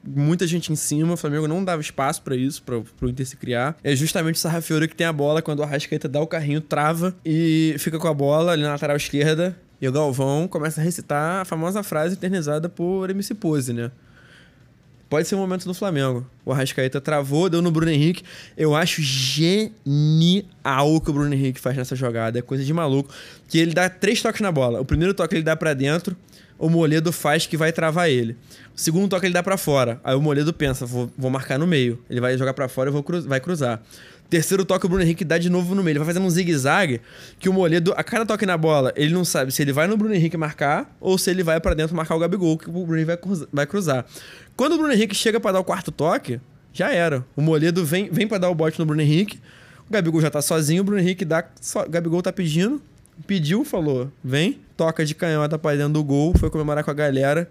muita gente em cima, o Flamengo não dava espaço pra isso, para pro Inter se criar. É justamente o Sarrafiore que tem a bola, quando o Arrascaeta dá o carrinho, trava e fica com a bola ali na lateral esquerda. E o Galvão começa a recitar a famosa frase eternizada por MC Pose, né? Pode ser o momento do Flamengo. O Arrascaeta travou, deu no Bruno Henrique. Eu acho genial o que o Bruno Henrique faz nessa jogada. É coisa de maluco. Que ele dá três toques na bola. O primeiro toque ele dá pra dentro, o Moledo faz que vai travar ele. O segundo toque ele dá pra fora. Aí o Moledo pensa, vou, vou marcar no meio. Ele vai jogar pra fora e cru- vai cruzar. Terceiro toque o Bruno Henrique dá de novo no meio. Ele vai fazendo um zigue-zague que o Moledo, a cada toque na bola, ele não sabe se ele vai no Bruno Henrique marcar ou se ele vai pra dentro marcar o Gabigol, que o Bruno Henrique vai cruzar. Quando o Bruno Henrique chega pra dar o quarto toque, já era. O Moledo vem, vem para dar o bote no Bruno Henrique. O Gabigol já tá sozinho, o Bruno Henrique dá. Só, o Gabigol tá pedindo. Pediu, falou, vem, toca de canhota pra dentro do gol, foi comemorar com a galera.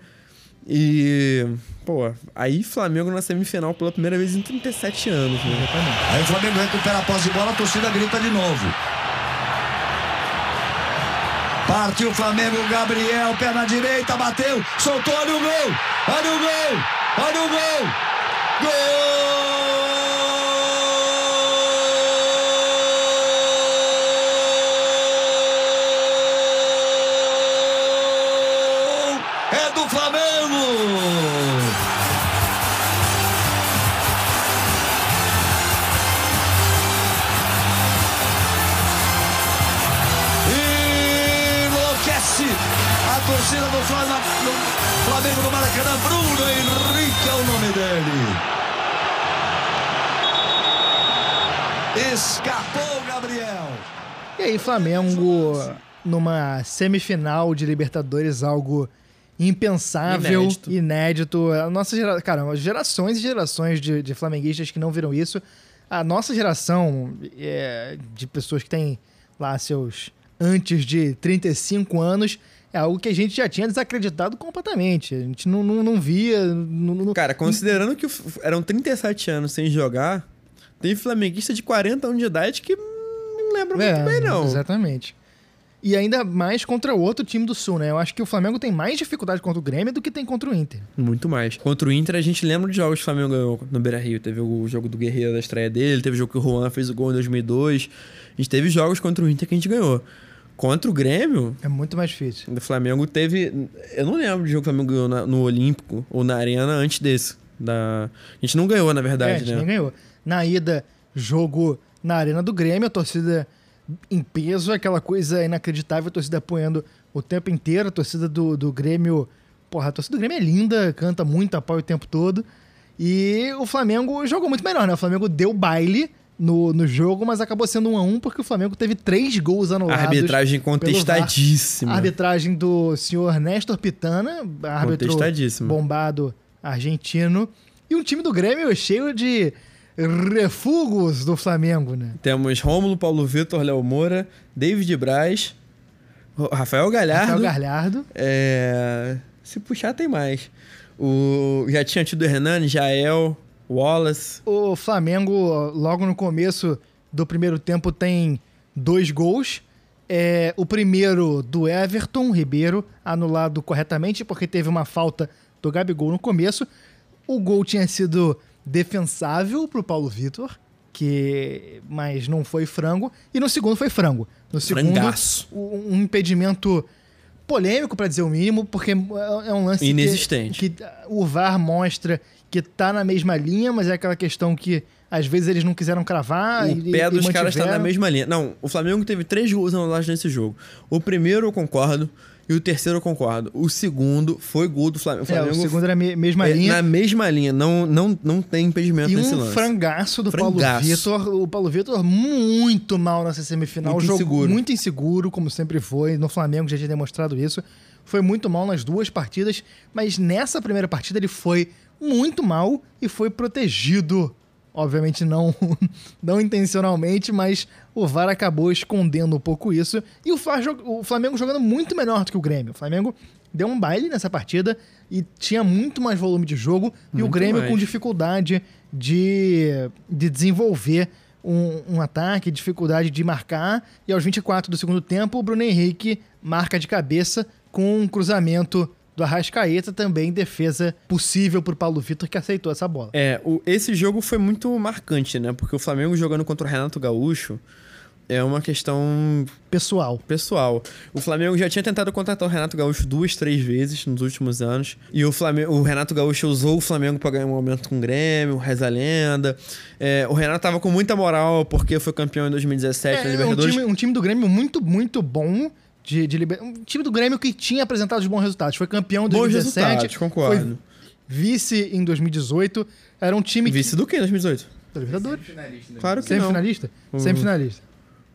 E, pô, aí Flamengo na semifinal pela primeira vez em 37 anos, né? Aí o Flamengo recupera a posse de bola, a torcida grita de novo. Partiu o Flamengo, Gabriel, perna direita, bateu, soltou, olha o gol, olha o gol, olha o gol. Gol! Escapou, Gabriel. E aí, Flamengo numa semifinal de Libertadores, algo impensável, Inédito. inédito. A nossa gera... Cara, gerações e gerações de, de flamenguistas que não viram isso. A nossa geração é, de pessoas que têm lá seus antes de 35 anos é algo que a gente já tinha desacreditado completamente. A gente não, não, não via. Não, não- Cara, considerando que eram 37 anos sem jogar, tem flamenguista de 40 anos de idade que não lembra muito bem, não. É, Exatamente. E ainda mais contra o outro time do Sul, né? Eu acho que o Flamengo tem mais dificuldade contra o Grêmio do que tem contra o Inter. Muito mais. Contra o Inter, a gente lembra de jogos que o Flamengo ganhou no Beira Rio. Teve o jogo do Guerreiro da estreia dele, teve o jogo que o Juan fez o gol em 2002. A gente teve jogos contra o Inter que a gente ganhou. Contra o Grêmio, É muito mais difícil. o Flamengo teve. Eu não lembro de jogo que o Flamengo ganhou na- no Olímpico ou na Arena antes desse. Da... A gente não ganhou, na é, a verdade, gente né? nem ganhou. Na ida, jogo na Arena do Grêmio, a torcida em peso, aquela coisa inacreditável, a torcida apoiando o tempo inteiro, a torcida do, do Grêmio. Porra, a torcida do Grêmio é linda, canta muito, apoia o tempo todo. E o Flamengo jogou muito melhor, né? O Flamengo deu baile no, no jogo, mas acabou sendo um a um porque o Flamengo teve três gols anulados. Arbitragem contestadíssima. Arbitragem do senhor Nestor Pitana, árbitro bombado argentino. E um time do Grêmio cheio de refugos do Flamengo, né? Temos Rômulo, Paulo Vitor, Léo Moura, David Braz, Rafael Galhardo. Rafael Galhardo. É, Se puxar, tem mais. O... Já tinha tido Hernani, Jael, Wallace. O Flamengo, logo no começo do primeiro tempo, tem dois gols. É, o primeiro do Everton Ribeiro, anulado corretamente, porque teve uma falta do Gabigol no começo. O gol tinha sido defensável pro Paulo Vitor, que mas não foi frango. E no segundo foi frango. No segundo, Frangaço. um impedimento polêmico, para dizer o mínimo, porque é é um lance que- Inexistente. Que, o VAR mostra que tá na mesma linha, mas é aquela questão que às vezes eles não quiseram cravar. o e, pé e dos caras tá na mesma linha. Não, o Flamengo teve três gols anulados nesse jogo. O primeiro, eu concordo, E o terceiro eu concordo. O segundo foi gol do Flamengo. O É, o segundo era a me- mesma é, linha. na mesma linha. Não, não, não tem impedimento E nesse um lance. frangaço do Paulo Frangaço. Vitor. O Paulo Vitor muito mal nessa semifinal. Muito jogo inseguro. muito inseguro, como sempre foi. No Flamengo já tinha demonstrado isso. Foi muito mal nas duas partidas, mas nessa primeira partida ele foi muito mal e foi protegido. Obviamente não, não intencionalmente, mas o VAR acabou escondendo um pouco isso. E o, Fla- o Flamengo jogando muito melhor do que o Grêmio. O Flamengo deu um baile nessa partida e tinha muito mais volume de jogo. e o Muito Grêmio mais. com dificuldade de, de desenvolver um, um ataque, dificuldade de marcar. E aos 24 do segundo tempo, o Bruno Henrique marca de cabeça com um cruzamento do Arrascaeta, também defesa possível pro Paulo Vitor, que aceitou essa bola. É, o- esse jogo foi muito marcante, né? Porque o Flamengo jogando contra o Renato Gaúcho é uma questão Pessoal. pessoal. O Flamengo já tinha tentado contratar o Renato Gaúcho duas, três vezes nos últimos anos. E o, Flamengo, o Renato Gaúcho usou o Flamengo para ganhar um momento com o Grêmio, reza a lenda. É, o Renato tava com muita moral porque foi campeão em 2017 na É, um Libertadores. time, um time do Grêmio muito, muito bom. De, de liber- Um time do Grêmio que tinha apresentado os bons resultados. Foi campeão em Bons 2017. resultados, concordo. Foi vice em 2018. Era um time que... Vice do que em 2018? Da Libertadores. Claro que não. Semifinalista? Semifinalista.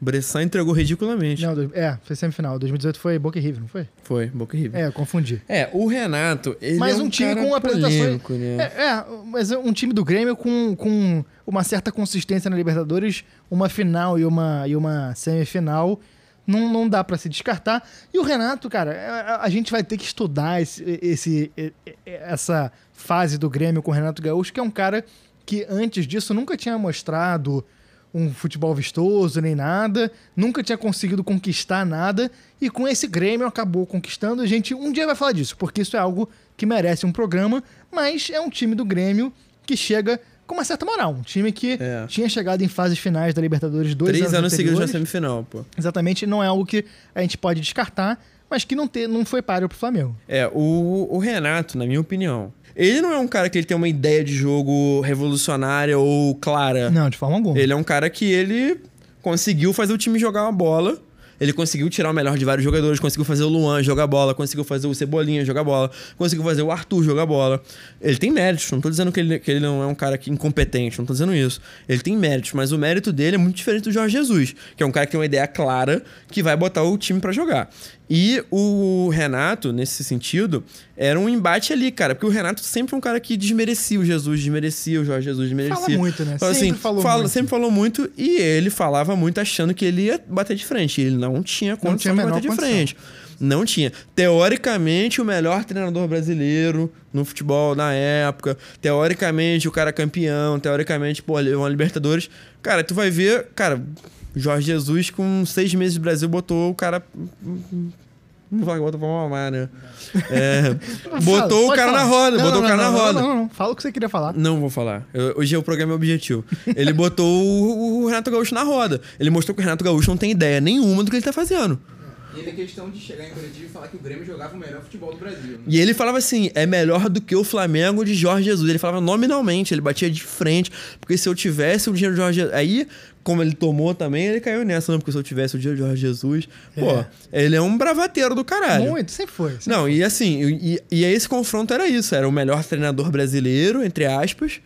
Bressan entregou ridiculamente. Não, é, foi semifinal. 2018 foi Boca e River, não foi? Foi, Boca e River. É, confundi. É, o Renato, ele Mas é um, um time cara com apresentações. né? É, é, mas é um time do Grêmio com, com uma certa consistência na Libertadores, uma final e uma, e uma semifinal. Não, não dá pra se descartar. E o Renato, cara, a, gente vai ter que estudar esse, esse, essa fase do Grêmio com o Renato Gaúcho, que é um cara que antes disso nunca tinha mostrado um futebol vistoso nem nada, nunca tinha conseguido conquistar nada, e com esse Grêmio acabou conquistando. A gente um dia vai falar disso, porque isso é algo que merece um programa, mas é um time do Grêmio que chega com uma certa moral. Um time que É. tinha chegado em fases finais da Libertadores dois Três anos, anos seguidos na semifinal, pô. Exatamente, não é algo que a gente pode descartar, mas que não, te, não foi páreo pro Flamengo. É, o, o Renato, na minha opinião, ele não é um cara que ele tem uma ideia de jogo revolucionária ou clara. Não, de forma alguma. Ele é um cara que ele conseguiu fazer o time jogar uma bola. Ele conseguiu tirar o melhor de vários jogadores, conseguiu fazer o Luan jogar bola, conseguiu fazer o Cebolinha jogar bola, conseguiu fazer o Arthur jogar bola. Ele tem méritos, não tô dizendo que ele, que ele não é um cara que, incompetente, não tô dizendo isso. Ele tem méritos, mas o mérito dele é muito diferente do Jorge Jesus, que é um cara que tem uma ideia clara que vai botar o time pra jogar. E o Renato, nesse sentido, era um embate ali, cara, porque o Renato sempre é um cara que desmerecia o Jesus, desmerecia o Jorge Jesus, desmerecia. Fala muito, né? Sempre assim, falou fala- muito. Sempre falou muito e ele falava muito achando que ele ia bater de frente. Ele não tinha condição tinha a de bater de condição. frente. Não tinha. Teoricamente, o melhor treinador brasileiro no futebol na época. Teoricamente, o cara campeão. Teoricamente, pô, uma Libertadores. Cara, tu vai ver, cara, Jorge Jesus com seis meses de Brasil botou o cara. Não vai botar pra mamar, né? É, botou o Pode cara falar. na roda, Não, botou não, o cara não, na não, roda. Não, não, não. Fala o que você queria falar. Não vou falar. Eu- hoje é o programa objetivo. Ele botou o, o Renato Gaúcho na roda. Ele mostrou que o Renato Gaúcho não tem ideia nenhuma do que ele tá fazendo. E ainda a questão de chegar em coletivo e falar que o Grêmio jogava o melhor futebol do Brasil. Né? E ele falava assim: é melhor do que o Flamengo de Jorge Jesus. Ele falava nominalmente, ele batia de frente. Porque se eu tivesse o dinheiro de Jorge Jesus. Aí, como ele tomou também, ele caiu nessa, não. Porque se eu tivesse o dinheiro de Jorge Jesus. Pô, ele é um bravateiro do caralho. Muito, sempre foi. sempre Não, e assim, e, e esse confronto era isso: era o melhor treinador brasileiro, entre aspas,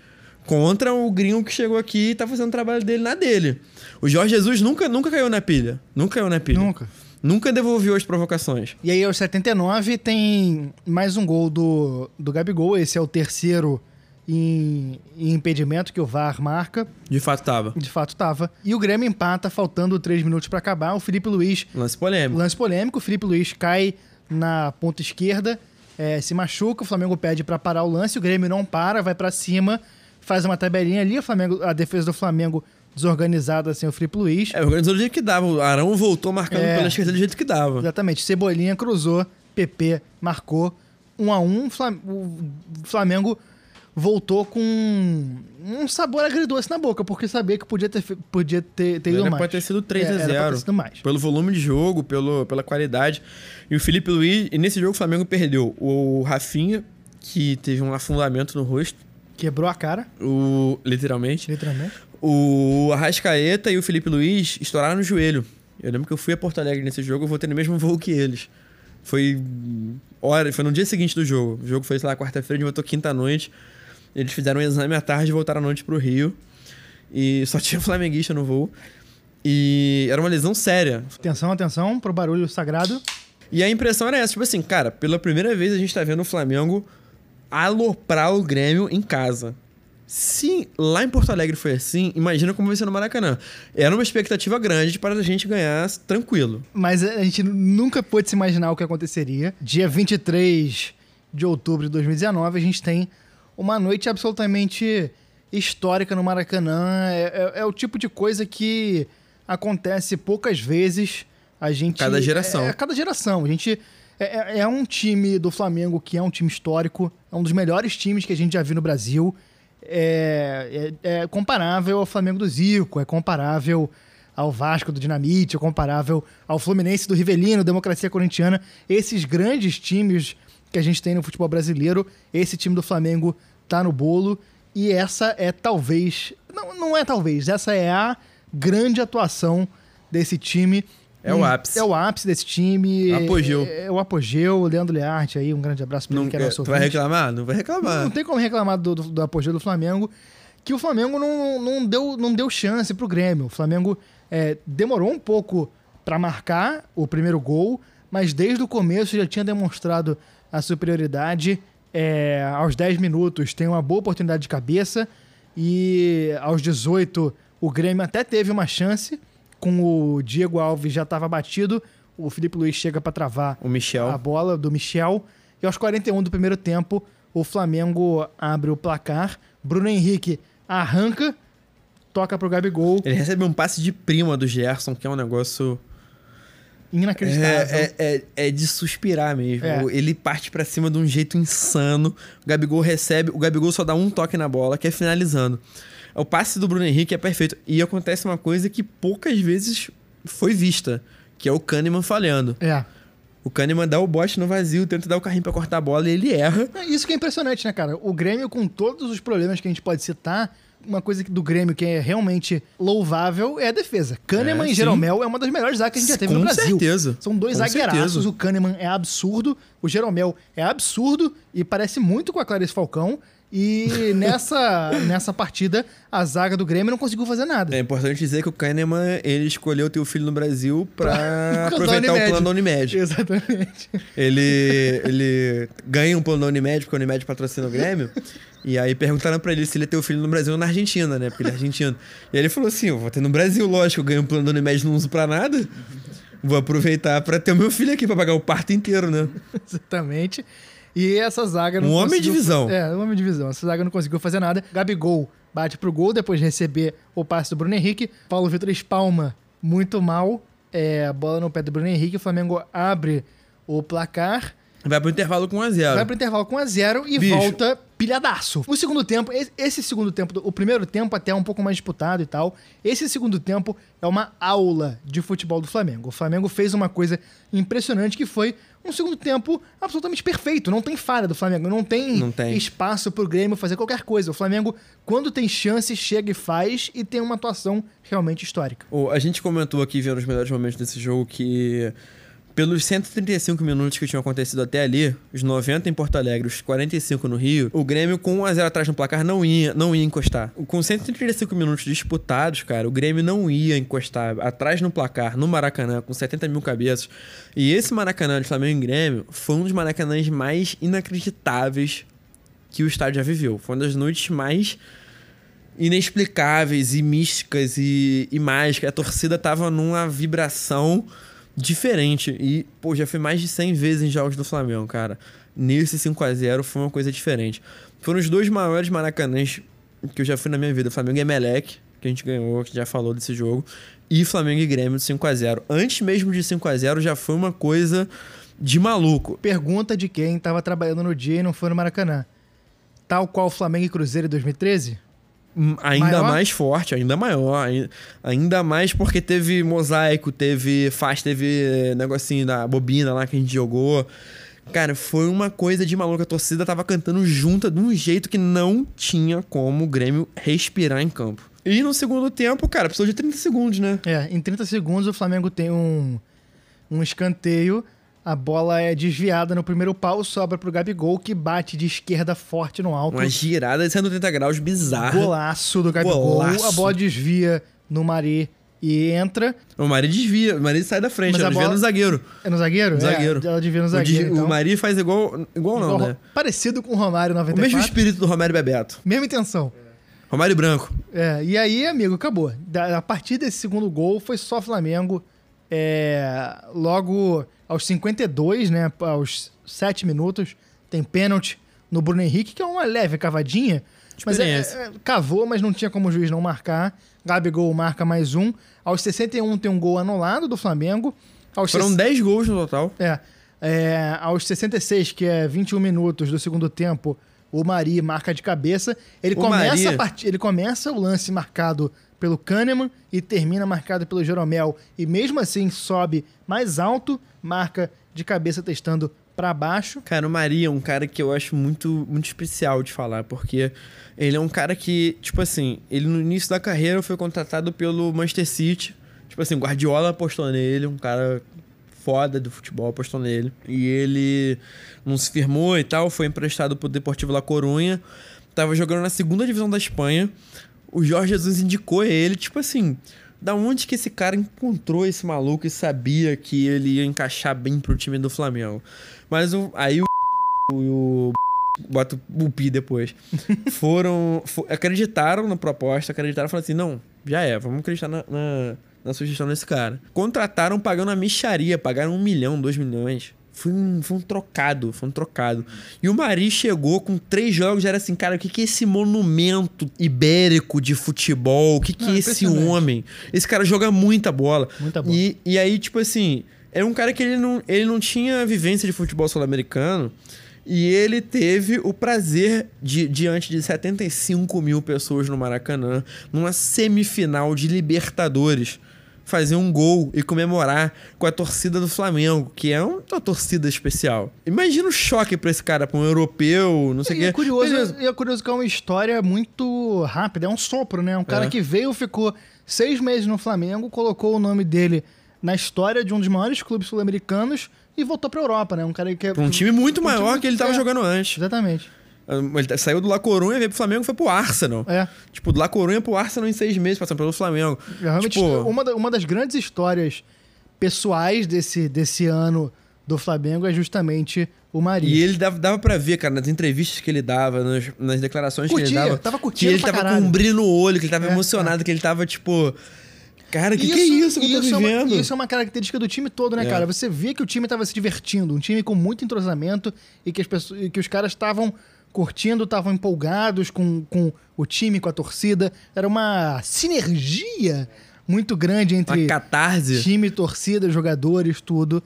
contra o gringo que chegou aqui e tá fazendo o trabalho dele na dele. O Jorge Jesus nunca, nunca caiu na pilha. Nunca caiu na pilha. Nunca. Nunca devolveu as provocações. E aí, aos 79, tem mais um gol do, do Gabigol. Esse é o terceiro em, em impedimento que o VAR marca. De fato, tava. De fato, tava. E o Grêmio empata, faltando três minutos pra acabar. O Felipe Luiz, Lance polêmico. lance polêmico. O Felipe Luiz cai na ponta esquerda, eh, se machuca. O Flamengo pede pra parar o lance. O Grêmio não para, vai pra cima, faz uma tabelinha ali. O Flamengo, a defesa do Flamengo desorganizada sem o Felipe Luiz. É, organizou do jeito que dava. O Arão voltou marcando É. pela esquerda do jeito que dava. Exatamente. Cebolinha cruzou, PP marcou. Um a um, Flam- o Flamengo voltou com um sabor agridoce na boca, porque sabia que podia ter, podia ter, ter ido mais. pra ter sido 3 É, a era pra 0 ter sido mais. Pelo volume de jogo, pelo, pela qualidade. E o Felipe Luiz, e nesse jogo o Flamengo perdeu o Rafinha, que teve um afundamento no rosto, Quebrou a cara, o, literalmente. literalmente. O Arrascaeta e o Felipe Luiz estouraram no joelho. Eu lembro que eu fui a Porto Alegre nesse jogo, eu voltei no mesmo voo que eles. Foi hora, foi no dia seguinte do jogo. O jogo foi, sei lá, quarta-feira, a gente voltou quinta-noite. Eles fizeram um exame à tarde e voltaram à noite pro Rio. E só tinha flamenguista no voo. E era uma lesão séria. Atenção, atenção pro barulho sagrado. E a impressão era essa, tipo assim, cara, pela primeira vez a gente tá vendo o Flamengo aloprar o Grêmio em casa. Se lá em Porto Alegre foi assim, imagina como vai ser no Maracanã. Era uma expectativa grande para a gente ganhar tranquilo. Mas a gente nunca pôde se imaginar o que aconteceria. Dia 23 de outubro de 2019, a gente tem uma noite absolutamente histórica no Maracanã. É, é- é o tipo de coisa que acontece poucas vezes. A gente. Cada geração. É, é cada geração. A gente. É, é- é um time do Flamengo que é um time histórico, é um dos melhores times que a gente já viu no Brasil. É, é- é comparável ao Flamengo do Zico, é comparável ao Vasco do Dinamite, é comparável ao Fluminense do Rivelino, Democracia Corintiana. Esses grandes times que a gente tem no futebol brasileiro, esse time do Flamengo tá no bolo. E essa é talvez. Não, não é talvez, essa é a grande atuação desse time. É o ápice. É o ápice desse time. Apogeu. É, é o apogeu. O Leandro Learte aí, um grande abraço pra Não, ele, que é nosso tu vai reclamar? Não vai reclamar. Não tem como reclamar do, do, do apogeu do Flamengo, que o Flamengo não, não, deu, não deu chance pro Grêmio. O Flamengo é, demorou um pouco pra marcar o primeiro gol, mas desde o começo já tinha demonstrado a superioridade. É, aos 10 minutos tem uma boa oportunidade de cabeça e aos 18 o Grêmio até teve uma chance com o Diego Alves já estava batido, o Felipe Luiz chega pra travar O Michel. a bola do Michel. E aos 41 do primeiro tempo, o Flamengo abre o placar. Bruno Henrique arranca, toca pro Gabigol. Ele recebe um passe de prima do Gerson, que é um negócio. Inacreditável. É, é, é, é de suspirar mesmo. É. Ele parte pra cima de um jeito insano. O Gabigol recebe. O Gabigol só dá um toque na bola, que é finalizando. O passe do Bruno Henrique é perfeito. E acontece uma coisa que poucas vezes foi vista, que é o Kahneman falhando. É. O Kahneman dá o bote no vazio, tenta dar o carrinho pra cortar a bola e ele erra. É Isso que é impressionante, né, cara? O Grêmio, com todos os problemas que a gente pode citar, uma coisa do Grêmio que é realmente louvável é a defesa. Kahneman É, e sim. Jeromel é uma das melhores zagas que a gente já teve Com no Brasil. certeza. São dois Com zagueiraços. certeza. O Kahneman é absurdo, o Jeromel é absurdo e parece muito com a Clarice Falcão. E nessa, nessa partida, a zaga do Grêmio não conseguiu fazer nada. É importante dizer que o Kahneman, ele escolheu ter o filho no Brasil da aproveitar o plano da Unimed. Exatamente. Ele, ele ganha um plano da Unimed, porque a Unimed patrocina o Grêmio. E aí perguntaram pra ele se ele ia ter o filho no Brasil ou na Argentina, né? Porque ele é argentino. E aí ele falou assim: eu vou ter no Brasil, lógico, eu ganho um plano da Unimed, não uso pra nada. Vou aproveitar pra ter o meu filho aqui pra pagar o parto inteiro, né? Exatamente. E essa zaga não Um homem de visão. É, um homem de visão. Essa zaga não conseguiu fazer nada. Gabigol bate pro gol depois de receber o passe do Bruno Henrique. Paulo Vitor espalma muito mal. É, a bola no pé do Bruno Henrique. O Flamengo abre o placar. Vai pro intervalo com 1x0. Vai pro intervalo com 1 a 0 e Bicho. volta pilhadaço. O segundo tempo, esse- segundo tempo, o primeiro tempo até é um pouco mais disputado e tal. Esse segundo tempo é uma aula de futebol do Flamengo. O Flamengo fez uma coisa impressionante que foi um segundo tempo absolutamente perfeito. Não tem falha do Flamengo, não tem, Não tem. espaço pro Grêmio fazer qualquer coisa. O Flamengo, quando tem chance, chega e faz e tem uma atuação realmente histórica. Ô, A gente comentou aqui, vendo os melhores momentos desse jogo, que pelos 135 minutos que tinham acontecido até ali, os 90 em Porto Alegre, os 45 no Rio, o Grêmio com 1x0 atrás no placar não ia, não ia encostar. Com 135 minutos disputados, cara, o Grêmio não ia encostar atrás no placar, no Maracanã, com 70 mil cabeças. E esse Maracanã de Flamengo e Grêmio foi um dos Maracanãs mais inacreditáveis que o estádio já viveu. Foi uma das noites mais inexplicáveis e místicas e, e mágicas. A torcida tava numa vibração diferente. E, pô, já foi mais de 100 vezes em jogos do Flamengo, cara. Nesse 5 a 0 foi uma coisa diferente. Foram os dois maiores maracanãs que eu já fui na minha vida. Flamengo e Emelec, que a gente ganhou, que já falou desse jogo. E Flamengo e Grêmio de 5 a 0 Antes mesmo de 5 a 0 já foi uma coisa de maluco. Pergunta de quem estava trabalhando no dia e não foi no Maracanã. Tal qual Flamengo e Cruzeiro em 2013? Ainda Maior? mais forte, ainda maior. ai- Ainda mais porque teve mosaico, teve faz, teve negocinho da bobina lá que a gente jogou. Cara, foi uma coisa de maluco. A torcida tava cantando junta de um jeito que não tinha como o Grêmio respirar em campo. E no segundo tempo, cara, precisou de 30 segundos, né? É, em 30 segundos o Flamengo tem um, um escanteio A bola é desviada no primeiro pau, sobra pro Gabigol, que bate de esquerda forte no alto. Uma girada de 180 graus bizarra. Golaço do Gabigol. Golaço. A bola desvia no Mari e entra. O Mari desvia, o Mari sai da frente, ela a desvia no zagueiro. É no zagueiro? No É, zagueiro. ela desvia no O, zagueiro. de- então. o Mari faz igual. Igual não, Igual- né? Parecido com o Romário O 94. mesmo espírito do Romário Bebeto. Mesma intenção. Romário Branco. É, e aí, amigo, acabou. Da- a partir desse segundo gol foi só Flamengo. É, logo aos 52, né? Aos 7 minutos, tem pênalti no Bruno Henrique, que é uma leve cavadinha. Mas é, é, cavou, mas não tinha como o juiz não marcar. Gabigol marca mais um. Aos 61 tem um gol anulado do Flamengo. Aos Foram 60 10 gols no total. é, é, aos 66, que é 21 minutos do segundo tempo, o Mari marca de cabeça. Ele O começa Mari- a part... ele começa o lance marcado pelo Kahneman e termina marcado pelo Jeromel. E mesmo assim sobe mais alto, marca de cabeça testando pra baixo. Cara, o Maria é um cara que eu acho muito, muito especial de falar, porque ele é um cara que, tipo assim, ele no início da carreira foi contratado pelo Manchester City. Tipo assim, Guardiola apostou nele, um cara foda do futebol apostou nele. E ele não se firmou e tal, foi emprestado pro Deportivo La Corunha. Tava jogando na segunda divisão da Espanha. O Jorge Jesus indicou ele, tipo assim, da onde que esse cara encontrou esse maluco e sabia que ele ia encaixar bem pro time do Flamengo. Mas o, aí o, o, bota o pi depois. Foram. fo- acreditaram na proposta, acreditaram e falaram assim: não, já é, vamos acreditar na, na, na sugestão desse cara. Contrataram pagando a micharia, pagaram um milhão, dois milhões. Foi um, foi um trocado, foi um trocado. E o Mari chegou com três jogos, já era assim, cara, o que, que é esse monumento ibérico de futebol? O que, que Ah, é esse homem? Esse cara joga muita bola. Muita bola. E, e aí, tipo assim, era um cara que ele não, ele não tinha vivência de futebol sul-americano. E ele teve o prazer de, diante de 75 mil pessoas no Maracanã, numa semifinal de Libertadores, fazer um gol e comemorar com a torcida do Flamengo, que é uma torcida especial. Imagina o choque pra esse cara, pra um europeu, não sei o E quê. é, curioso, e é curioso que é uma história muito rápida, é um sopro, né? Um cara É. que veio, ficou seis meses no Flamengo, colocou o nome dele na história de um dos maiores clubes sul-americanos e voltou pra Europa, né? Um cara que é. Um time muito um time maior muito- que ele tava é. jogando antes. Exatamente. Ele saiu do La Corunha, veio pro Flamengo e foi pro Arsenal. É. Tipo, do La Corunha pro Arsenal em seis meses, passando pelo Flamengo. Realmente, Tipo, uma, da- uma das grandes histórias pessoais desse, desse ano do Flamengo é justamente o Mari. E ele dava, dava pra ver, cara, nas entrevistas que ele dava, nas, nas declarações que Curtia, ele dava. tava que curtindo ele pra tava caralho. com um brilho no olho, que ele tava É, emocionado, que ele tava, tipo. Cara, que que é isso que eu tô isso é uma- vivendo? isso é uma característica do time todo, né, É. cara? Você via que o time tava se divertindo, um time com muito entrosamento e que, as pessoas, e que os caras estavam curtindo, estavam empolgados com, com o time, com a torcida. Era uma sinergia muito grande entre time, torcida, jogadores, tudo.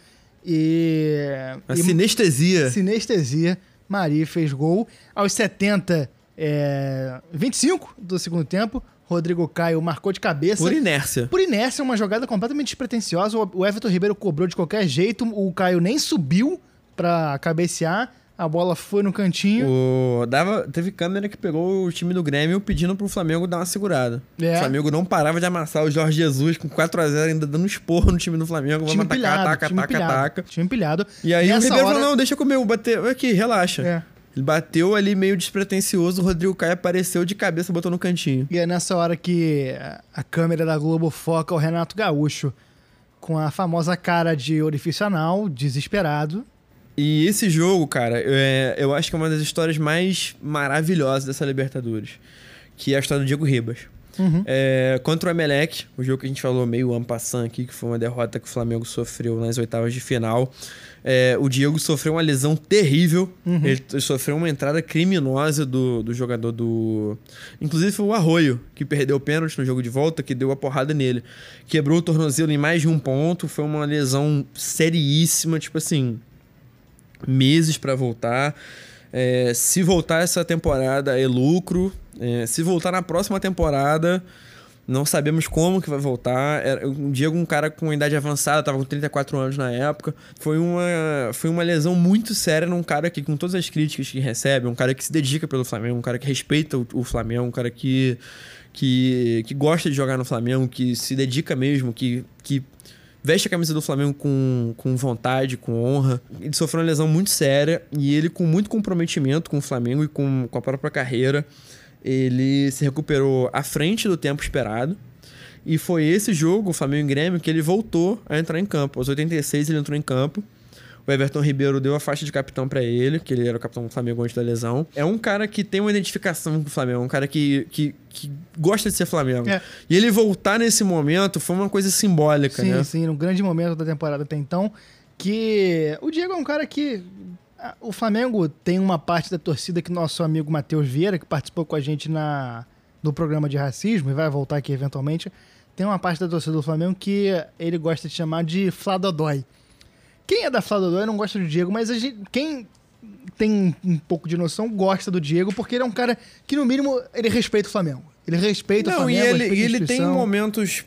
E. uma e- sinestesia. Sinestesia. Mari fez gol. Aos 70, é, 25 do segundo tempo, Rodrigo Caio marcou de cabeça. Por inércia. Por inércia, uma jogada completamente despretensiosa. O Everton Ribeiro cobrou de qualquer jeito. O Caio nem subiu pra cabecear. A bola foi no cantinho. O, dava, teve câmera que pegou o time do Grêmio pedindo pro Flamengo dar uma segurada. É. O Flamengo não parava de amassar o Jorge Jesus com 4x0, ainda dando esporro no time do Flamengo. time Vamos atacar, ataca, time ataca, empilhado. ataca. Time empilhado. E aí o Nessa Ribeiro hora- falou: não, deixa comigo, bater. Aqui, relaxa. É. Ele bateu ali meio despretensioso, o Rodrigo Caio apareceu de cabeça, botou no cantinho. E é nessa hora que a câmera da Globo foca o Renato Gaúcho com a famosa cara de orifício anal, desesperado. E esse jogo, cara, é- eu acho que é uma das histórias mais maravilhosas dessa Libertadores. Que é a história do Diego Ribas. Uhum. É, contra o Emelec, o jogo que a gente falou meio ampassant aqui, que foi uma derrota que o Flamengo sofreu nas oitavas de final. É, o Diego sofreu uma lesão terrível. Uhum. Ele sofreu uma entrada criminosa do, do jogador do. Inclusive foi o Arroio, que perdeu o pênalti no jogo de volta, que deu a porrada nele. Quebrou o tornozelo em mais de um ponto. Foi uma lesão seríssima, tipo assim. Meses pra voltar. É, se voltar essa temporada é lucro. É, se voltar na próxima temporada, não sabemos como que vai voltar. Era, o Diego, um cara com idade avançada, tava com 34 anos na época. Foi uma, foi uma lesão muito séria num cara que, com todas as críticas que recebe, um cara que se dedica pelo Flamengo, um cara que respeita o, o Flamengo, um cara que, que, que gosta de jogar no Flamengo, que se dedica mesmo, que, que veste a camisa do Flamengo com, com vontade, com honra. Ele sofreu uma lesão muito séria e ele, com muito comprometimento com o Flamengo e com, com a própria carreira, ele se recuperou à frente do tempo esperado. E foi esse jogo, o Flamengo e Grêmio, que ele voltou a entrar em campo. Aos 86 ele entrou em campo. O Everton Ribeiro deu a faixa de capitão para ele, que ele era o capitão do Flamengo antes da lesão. É um cara que tem uma identificação com o Flamengo, um cara que, que, que gosta de ser Flamengo. É. E ele voltar nesse momento foi uma coisa simbólica, Sim, né? sim, um grande momento da temporada até então. Que o Diego é um cara que. O Flamengo tem uma parte da torcida que nosso amigo Matheus Vieira, que participou com a gente na, no programa de racismo e vai voltar aqui eventualmente, tem uma parte da torcida do Flamengo que ele gosta de chamar de Fladodói. Quem é da Fladodói não gosta do Diego, mas a gente, quem tem um pouco de noção gosta do Diego, porque ele é um cara que, no mínimo, ele respeita o Flamengo. Ele respeita o Não, e Flamengo. ele, e a ele tem momentos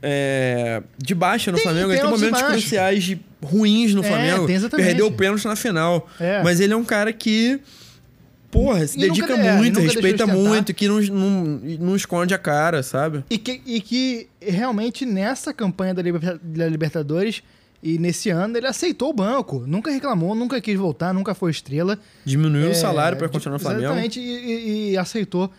é, de baixa no Tem- Flamengo, tem ele tem momentos cruciais de, ruins no É, Flamengo. tem exatamente. Perdeu o pênalti na final. É. Mas ele é um cara que. Porra, se E nunca- dedica é, e muito, nunca respeita de muito, que não, não, não esconde a cara, sabe? E que, e que realmente nessa campanha da Libertadores e nesse ano ele aceitou o banco. Nunca reclamou, nunca quis voltar, nunca foi estrela. Diminuiu o É, salário pra de- continuar no Flamengo. Exatamente, e, e- aceitou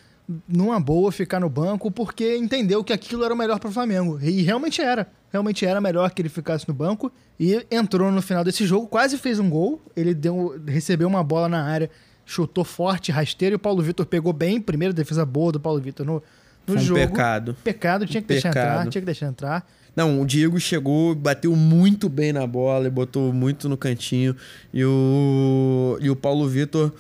numa boa ficar no banco porque entendeu que aquilo era o melhor para o Flamengo. E realmente era. Realmente era melhor que ele ficasse no banco. E entrou no final desse jogo, quase fez um gol. Ele deu, recebeu uma bola na área, chutou forte, rasteiro, e o Paulo Vitor pegou bem. Primeira defesa boa do Paulo Vitor no, no um jogo. pecado. Pecado, tinha que deixar entrar, tinha que deixar entrar. Não, o Diego chegou, bateu muito bem na bola e botou muito no cantinho. E o, e o Paulo Vitor,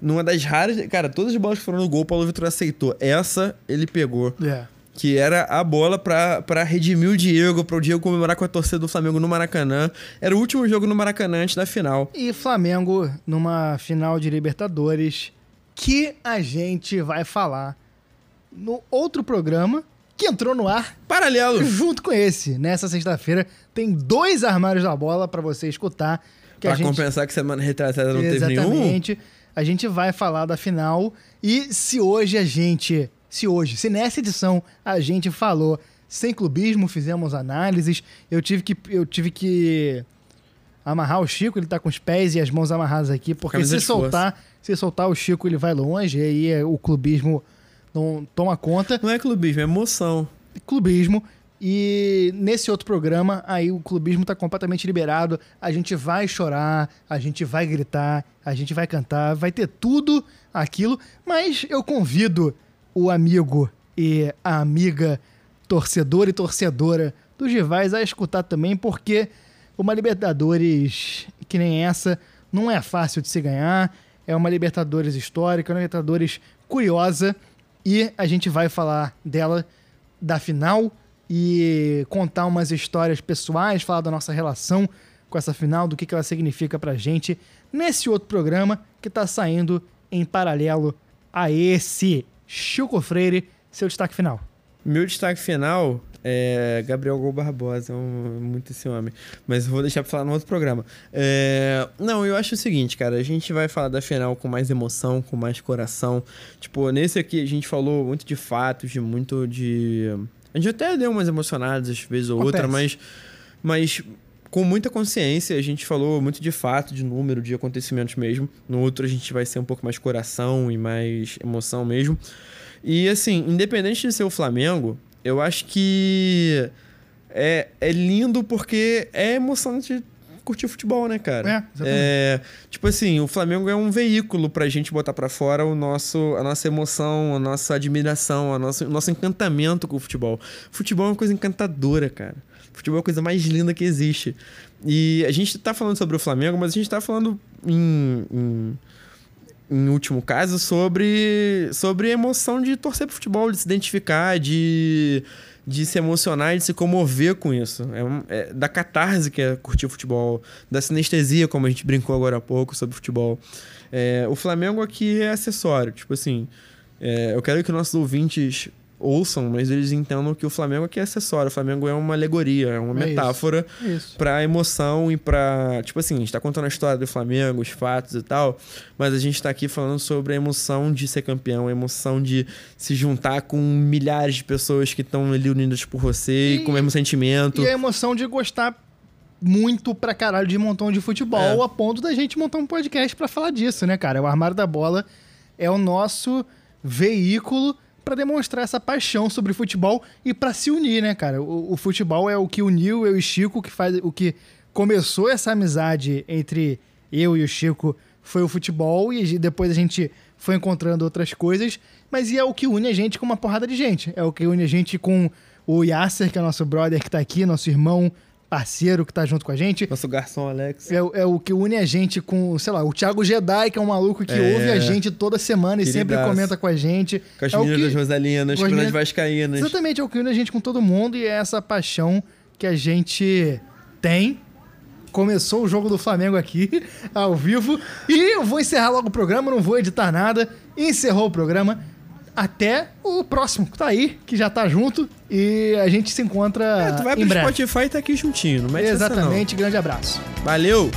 numa das raras. Cara, todas as bolas que foram no gol, o Paulo Vitor aceitou. Essa ele pegou. É. Que era a bola pra, pra redimir o Diego, pra o Diego comemorar com a torcida do Flamengo no Maracanã. Era o último jogo no Maracanã antes da final. E Flamengo numa final de Libertadores que a gente vai falar no outro programa que entrou no ar Paralelo! junto com esse. Nessa sexta-feira tem dois armários da bola pra você escutar. Que Pra gente... compensar que semana retrasada não teve nenhum. Exatamente. A gente vai falar da final. E se hoje a gente. Se hoje, se nessa edição a gente falou sem clubismo, fizemos análises, eu tive que. Eu tive que amarrar o Chico, ele tá com os pés e as mãos amarradas aqui, porque Camisa se de força. soltar, se soltar o Chico, ele vai longe, e aí é, o clubismo não toma conta Não é clubismo, é emoção. clubismo. E nesse outro programa, aí o clubismo tá completamente liberado. A gente vai chorar, a gente vai gritar, a gente vai cantar, vai ter tudo aquilo. Mas eu convido o amigo e a amiga torcedor e torcedora dos rivais a escutar também, porque uma Libertadores que nem essa não é fácil de se ganhar. É uma Libertadores histórica, uma Libertadores curiosa. E a gente vai falar dela, da final, e contar umas histórias pessoais, falar da nossa relação com essa final, do que, ela significa pra gente, nesse outro programa que tá saindo em paralelo a esse. Chico Freire, seu destaque final. Meu destaque final é Gabriel Gol Barbosa, um- muito esse homem. Mas vou deixar pra falar no outro programa. É, Não, eu acho o seguinte, cara, a gente vai falar da final com mais emoção, com mais coração. Tipo, nesse aqui a gente falou muito de fatos, de muito de. A gente até deu umas emocionadas às vezes ou outra, mas. Mas com muita consciência, a gente falou muito de fato, de número, de acontecimentos mesmo. No outro a gente vai ser um pouco mais coração e mais emoção mesmo. E assim, independente de ser o Flamengo, eu acho que é, é lindo porque é emoção de curtir futebol, né, cara? É, exatamente. É, tipo assim, o Flamengo é um veículo pra gente botar pra fora o nosso, a nossa emoção, a nossa admiração, a nosso, o nosso encantamento com o futebol. Futebol é uma coisa encantadora, cara. Futebol é a coisa mais linda que existe. E a gente tá falando sobre o Flamengo, mas a gente tá falando em- em em último caso, sobre, sobre emoção de torcer pro futebol, de se identificar, de, de se emocionar, de se comover com isso. É, é da catarse que é curtir futebol, da sinestesia, como a gente brincou agora há pouco sobre futebol. É, o Flamengo aqui é acessório, tipo assim. é, eu quero que nossos ouvintes ouçam, mas eles entendam que o Flamengo aqui é acessório. O Flamengo é uma alegoria, é uma É metáfora pra emoção e pra. Tipo assim, a gente tá contando a história do Flamengo, os fatos e tal, mas a gente tá aqui falando sobre a emoção de ser campeão, a emoção de se juntar com milhares de pessoas que estão ali unidas por você e, com o mesmo sentimento. E a emoção de gostar muito pra caralho de montão de futebol, É. a ponto da gente montar um podcast pra falar disso, né, cara? O Armário da Bola é o nosso veículo pra demonstrar essa paixão sobre futebol e pra se unir, né, cara? O, o futebol é o que uniu eu e Chico, que faz o que começou essa amizade entre eu e o Chico foi o futebol e depois a gente foi encontrando outras coisas, mas é o que une a gente com uma porrada de gente. É o que une a gente com o Yasser, que é nosso brother que tá aqui, nosso irmão, parceiro que tá junto com a gente. Nosso garçom Alex. É, o- é o que une a gente com, sei lá, o Thiago Jedi, que é um maluco que É. ouve a gente toda semana e sempre comenta com a gente. Com as É meninas que- Rosalinas, com as meninas- Vascaínas. Exatamente, é o que une a gente com todo mundo e é essa paixão que a gente tem. Começou o jogo do Flamengo aqui, ao vivo. E eu vou encerrar logo o programa, não vou editar nada. Encerrou o programa. Até o próximo, que tá aí, que já tá junto. E a gente se encontra É, tu vai em pro. Spotify e tá aqui juntinho, não mete essa não. Exatamente, grande abraço. Valeu!